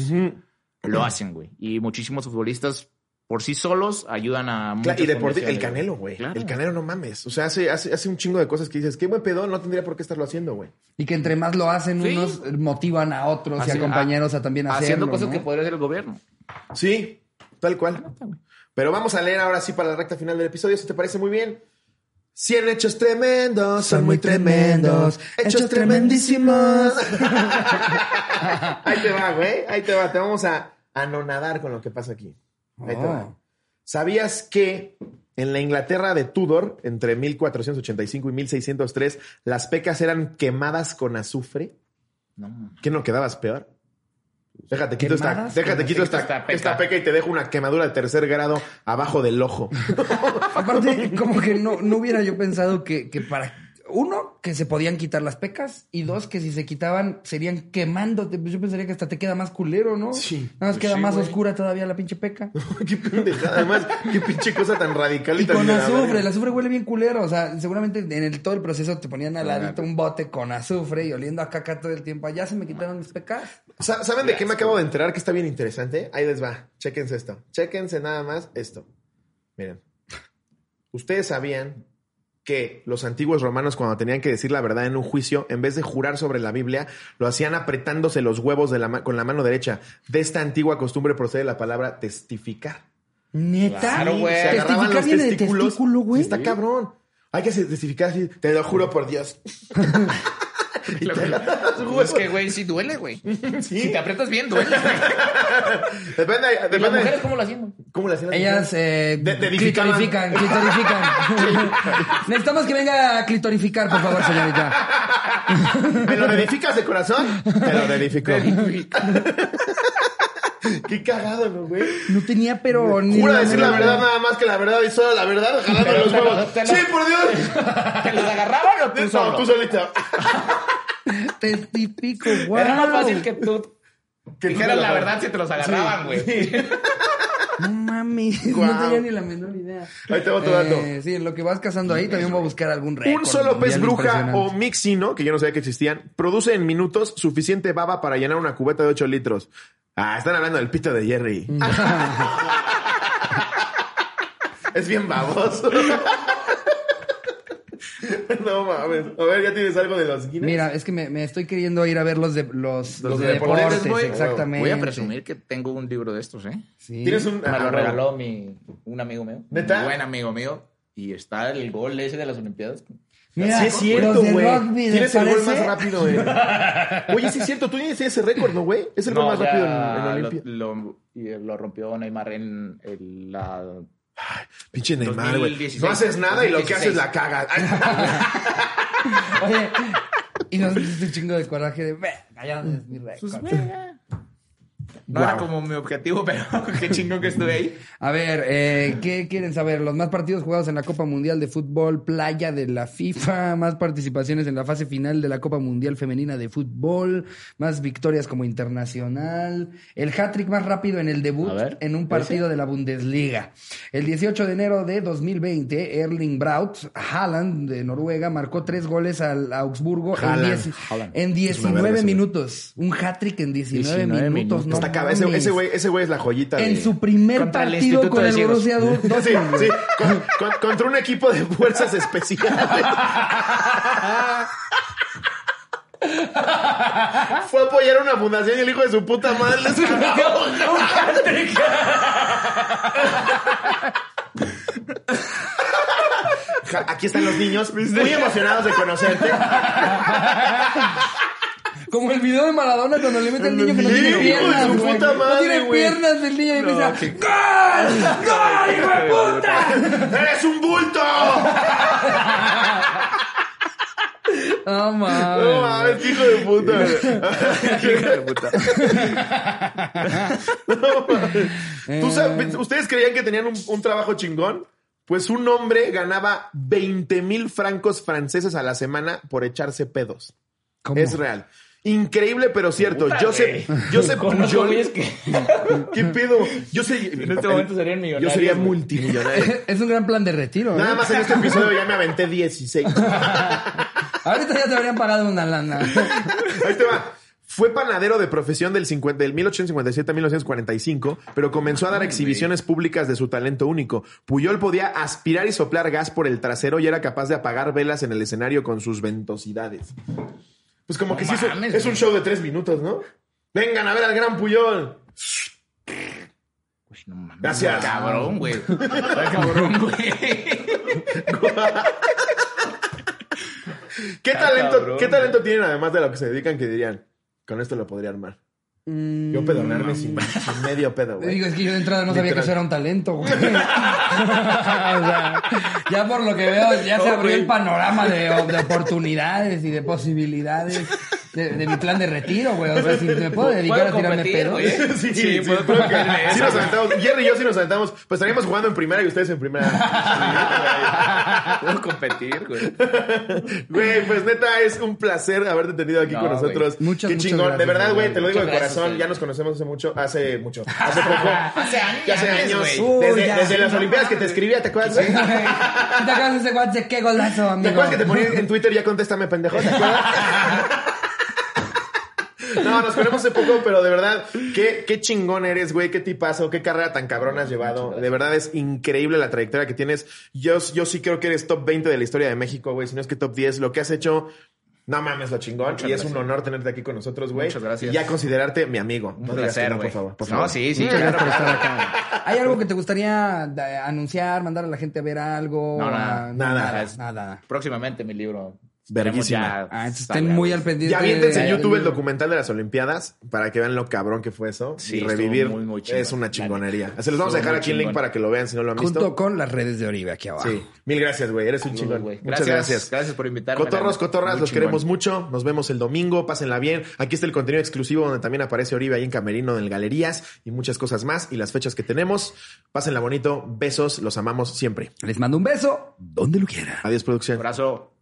lo hacen, güey. Y muchísimos futbolistas por sí solos ayudan a Claro, y deporte, el Canelo, güey. Claro. El Canelo, no mames. O sea, hace, hace, hace un chingo de cosas que dices, qué buen pedo, no tendría por qué estarlo haciendo, güey. Y que entre más lo hacen Sí. unos, motivan a otros y a compañeros a, también hacerlo. Haciendo cosas ¿no? que podría hacer el gobierno. Sí, tal cual. Pero vamos a leer ahora sí para la recta final del episodio, si te parece muy bien. 100 hechos tremendos, son muy tremendos. Hechos tremendísimos. ahí te va, güey. Ahí te va. Te vamos a anonadar con lo que pasa aquí. Ahí te va. Oh. ¿Sabías que en la Inglaterra de Tudor, entre 1485 y 1603, las pecas eran quemadas con azufre? No. ¿Qué no quedabas peor? Déjate quito esta, déjate quito esta, Esta peca. esta peca y te dejo una quemadura de tercer grado abajo del ojo. Aparte, como que no, no hubiera yo pensado que, que para. Uno, que se podían quitar las pecas. Y dos, que si se quitaban, serían quemándote. Pues yo pensaría que hasta te queda más culero, ¿no? Sí. Nada más Pues queda sí, más güey. oscura todavía la pinche peca. qué pendejada. Además, qué pinche cosa tan radical y, Y tan con azufre, el azufre huele bien culero. O sea, seguramente en el, todo el proceso te ponían al ladito un bote con azufre y oliendo a caca todo el tiempo. Ya se me quitaron mis pecas. Sa- ¿Saben de qué me acabo de enterar que está bien interesante? Ahí les va. Chéquense esto. Chéquense nada más esto. Miren. Ustedes sabían que los antiguos romanos cuando tenían que decir la verdad en un juicio, en vez de jurar sobre la Biblia, lo hacían apretándose los huevos de la ma- con la mano derecha. De esta antigua costumbre procede la palabra testificar. Neta. Claro, güey. Se agarraban Testificar los testículos. testículo, güey. Está cabrón. Hay que testificar así. Te lo juro por Dios. Y te agarras los huevos. es que, güey, sí duele, güey. Sí. Si te aprietas bien, duele. Depende, ¿Y las depende. mujeres cómo lo hacían? ¿Cómo le hacían las Ellas eh, De- clitorifican, clitorifican. Necesitamos que venga a clitorificar, por favor, señorita. ¿Me lo edificas de corazón? Te lo edifico. Qué cagado, ¿no, güey? No tenía, pero ni Jura decir la verdad nada más que la verdad y solo la verdad, jalando Pero los huevos. te lo- ¡Sí, por Dios! ¿Te los agarraban o tú No, solo? tú solito. Testifico, wow. Era más fácil que tú Que dijeras la verdad si te los agarraban, güey. No mames, no tenía ni la menor idea. Ahí te va otro dato. Eh, sí, en lo que vas cazando ahí también voy a buscar algún récord. Un solo pez bruja o mixino, que yo no sabía que existían, produce en minutos suficiente baba para llenar una cubeta de 8 litros. Ah, están hablando del pito de Jerry. es bien baboso. no mames. A ver, ya tienes algo de los Guinness. Mira, es que me, me estoy queriendo ir a ver los de los, Los los de de deportes, deportes, güey. exactamente. Voy a presumir que tengo un libro de estos, ¿eh? Sí. Tienes un. Me ah, lo bueno. regaló mi, un amigo mío. ¿Neta? Un buen amigo mío. Y está el gol ese de las Olimpiadas. Mira, sí es cierto, güey. Tienes ¿les el gol más rápido, güey. Oye, sí es cierto, tú tienes ese récord, ¿no, güey? Es el gol más rápido en, en Olimpia. lo- y lo rompió Neymar en el, la... Pinche Neymar, güey. 2016. No haces nada y lo que haces 2016. la cagas. Oye, Y nos diste un chingo de coraje de, "Ve, allá es mi récord. No Wow. era como mi objetivo, pero qué chingón que estuve ahí. A ver, eh, ¿qué quieren saber? Los más partidos jugados en la Copa Mundial de Fútbol Playa de la FIFA, más participaciones en la fase final de la Copa Mundial Femenina de Fútbol, más victorias como internacional, el hat-trick más rápido en el debut ver, en un partido de la Bundesliga. El 18 de enero de 2020, Erling Braut Haaland de Noruega marcó tres goles al Augsburgo en, Haaland, 10 Haaland. en Es una 19 verga ese güey. minutos. Un hat-trick en 19, 19 minutos. minutos. No Ese, güey ese güey es la joyita. En de- su primer Contra el partido Instituto con de el. Borussia Dortmund. Sí, sí. Con- con- contra un equipo de fuerzas especiales. Fue a apoyar a una fundación y el hijo de su puta madre les Aquí están los niños muy emocionados de conocerte. Como el video de Maradona cuando le mete al niño que no tiene piernas, su puta No madre, tiene güey. piernas del niño y No, empieza ¡Gol! ¡Gol, hijo de puta! ¡Eres un bulto! No No mames. mames, qué hijo de puta. Hijo de puta. ¿Tú sabes- ¿Ustedes creían que tenían un, un trabajo chingón? Pues un hombre ganaba 20 mil francos franceses a la semana por echarse pedos. ¿Cómo? Es real. Increíble, pero cierto. Joseph, Joseph Conozco Pujol. güeyes que ¿Qué pedo? Yo sé, en este momento serían Yo millonarios. sería güey. multimillonario. Es un gran plan de retiro. ¿eh? Nada más en este episodio ya me aventé 16. Ahorita ya te habrían pagado una lana. Ahí te va. Fue panadero de profesión del, 50 del 1857 a 1945, pero comenzó a dar exhibiciones públicas de su talento único. Puyol podía aspirar y soplar gas por el trasero y era capaz de apagar velas en el escenario con sus ventosidades. Pues como No que sí, es un- mames, es un güey. show de tres minutos, ¿no? Vengan a ver al gran Puyol. Uy, no mames. Gracias. Cabrón, güey. Cabrón, güey. ¿Qué Ah, talento, cabrón, ¿Qué talento tienen además de lo que se dedican que dirían? Con esto lo podría armar. Yo pedonarme sin, sin medio pedo, güey. Digo, es que yo de entrada no sabía que eso era un talento, güey. o sea, ya por lo que veo, ya se abrió el panorama de, de oportunidades y de posibilidades de, de mi plan de retiro, güey. O sea, si me puedo dedicar a tirarme competir, pedos. Sí, sí, Sí, sí, puedo creo que- sí nos aventamos. Jerry y yo sí nos aventamos. Pues estaríamos jugando en primera y ustedes en primera. Puedo competir, güey. Güey, pues neta, es un placer haberte tenido aquí No, con nosotros. Muchas, Qué muchas chingón. gracias, de verdad, güey, te lo digo de corazón. Ya nos conocemos hace mucho, hace mucho, hace poco. Hace años. Ya hace años. güey. Uy, Desde, ya. desde las Olimpiadas que te escribía, ¿te acuerdas? güey? ¿Te acuerdas de ese guache? ¡Qué golazo, amigo! ¿Te acuerdas que te ponía en Twitter ya contéstame, pendejo? ¿Te acuerdas? No, nos conocemos hace poco, pero de verdad, qué, qué chingón eres, güey, qué tipazo, qué carrera tan cabrona has llevado. De verdad es increíble la trayectoria que tienes. Yo, yo sí creo que eres top 20 de la historia de México, güey, si no es que top 10. Lo que has hecho, no mames lo chingón. Muchas y es un honor tenerte aquí con nosotros, güey. Muchas gracias. Y ya considerarte mi amigo. Un no placer, no, por favor. Por No, favor. sí, sí, Muchas gracias por estar acá. ¿Hay algo que te gustaría anunciar, mandar a la gente a ver algo? No, nada. Nada. Nada. nada. Próximamente mi libro. Verguísima. Ah, estén muy al pendiente. Ya viéntense en YouTube el documental de las Olimpiadas para que vean lo cabrón que fue eso. Sí, y revivir muy, muy chingón, es una chingonería. Se los vamos a dejar aquí el link para que lo vean si no lo han visto. Junto con las redes de Oribe aquí abajo. Sí, mil gracias, güey. Eres un Saludos, chingón. güey. Muchas gracias. Gracias por invitarme. Cotorros, cotorras, muy los chingón. queremos mucho. Nos vemos el domingo. Pásenla bien. Aquí está el contenido exclusivo donde también aparece Oribe ahí en Camerino, en Galerías y muchas cosas más. Y las fechas que tenemos. Pásenla bonito. Besos. Los amamos siempre. Les mando un beso donde lo quieran. Adiós, producción. Abrazo.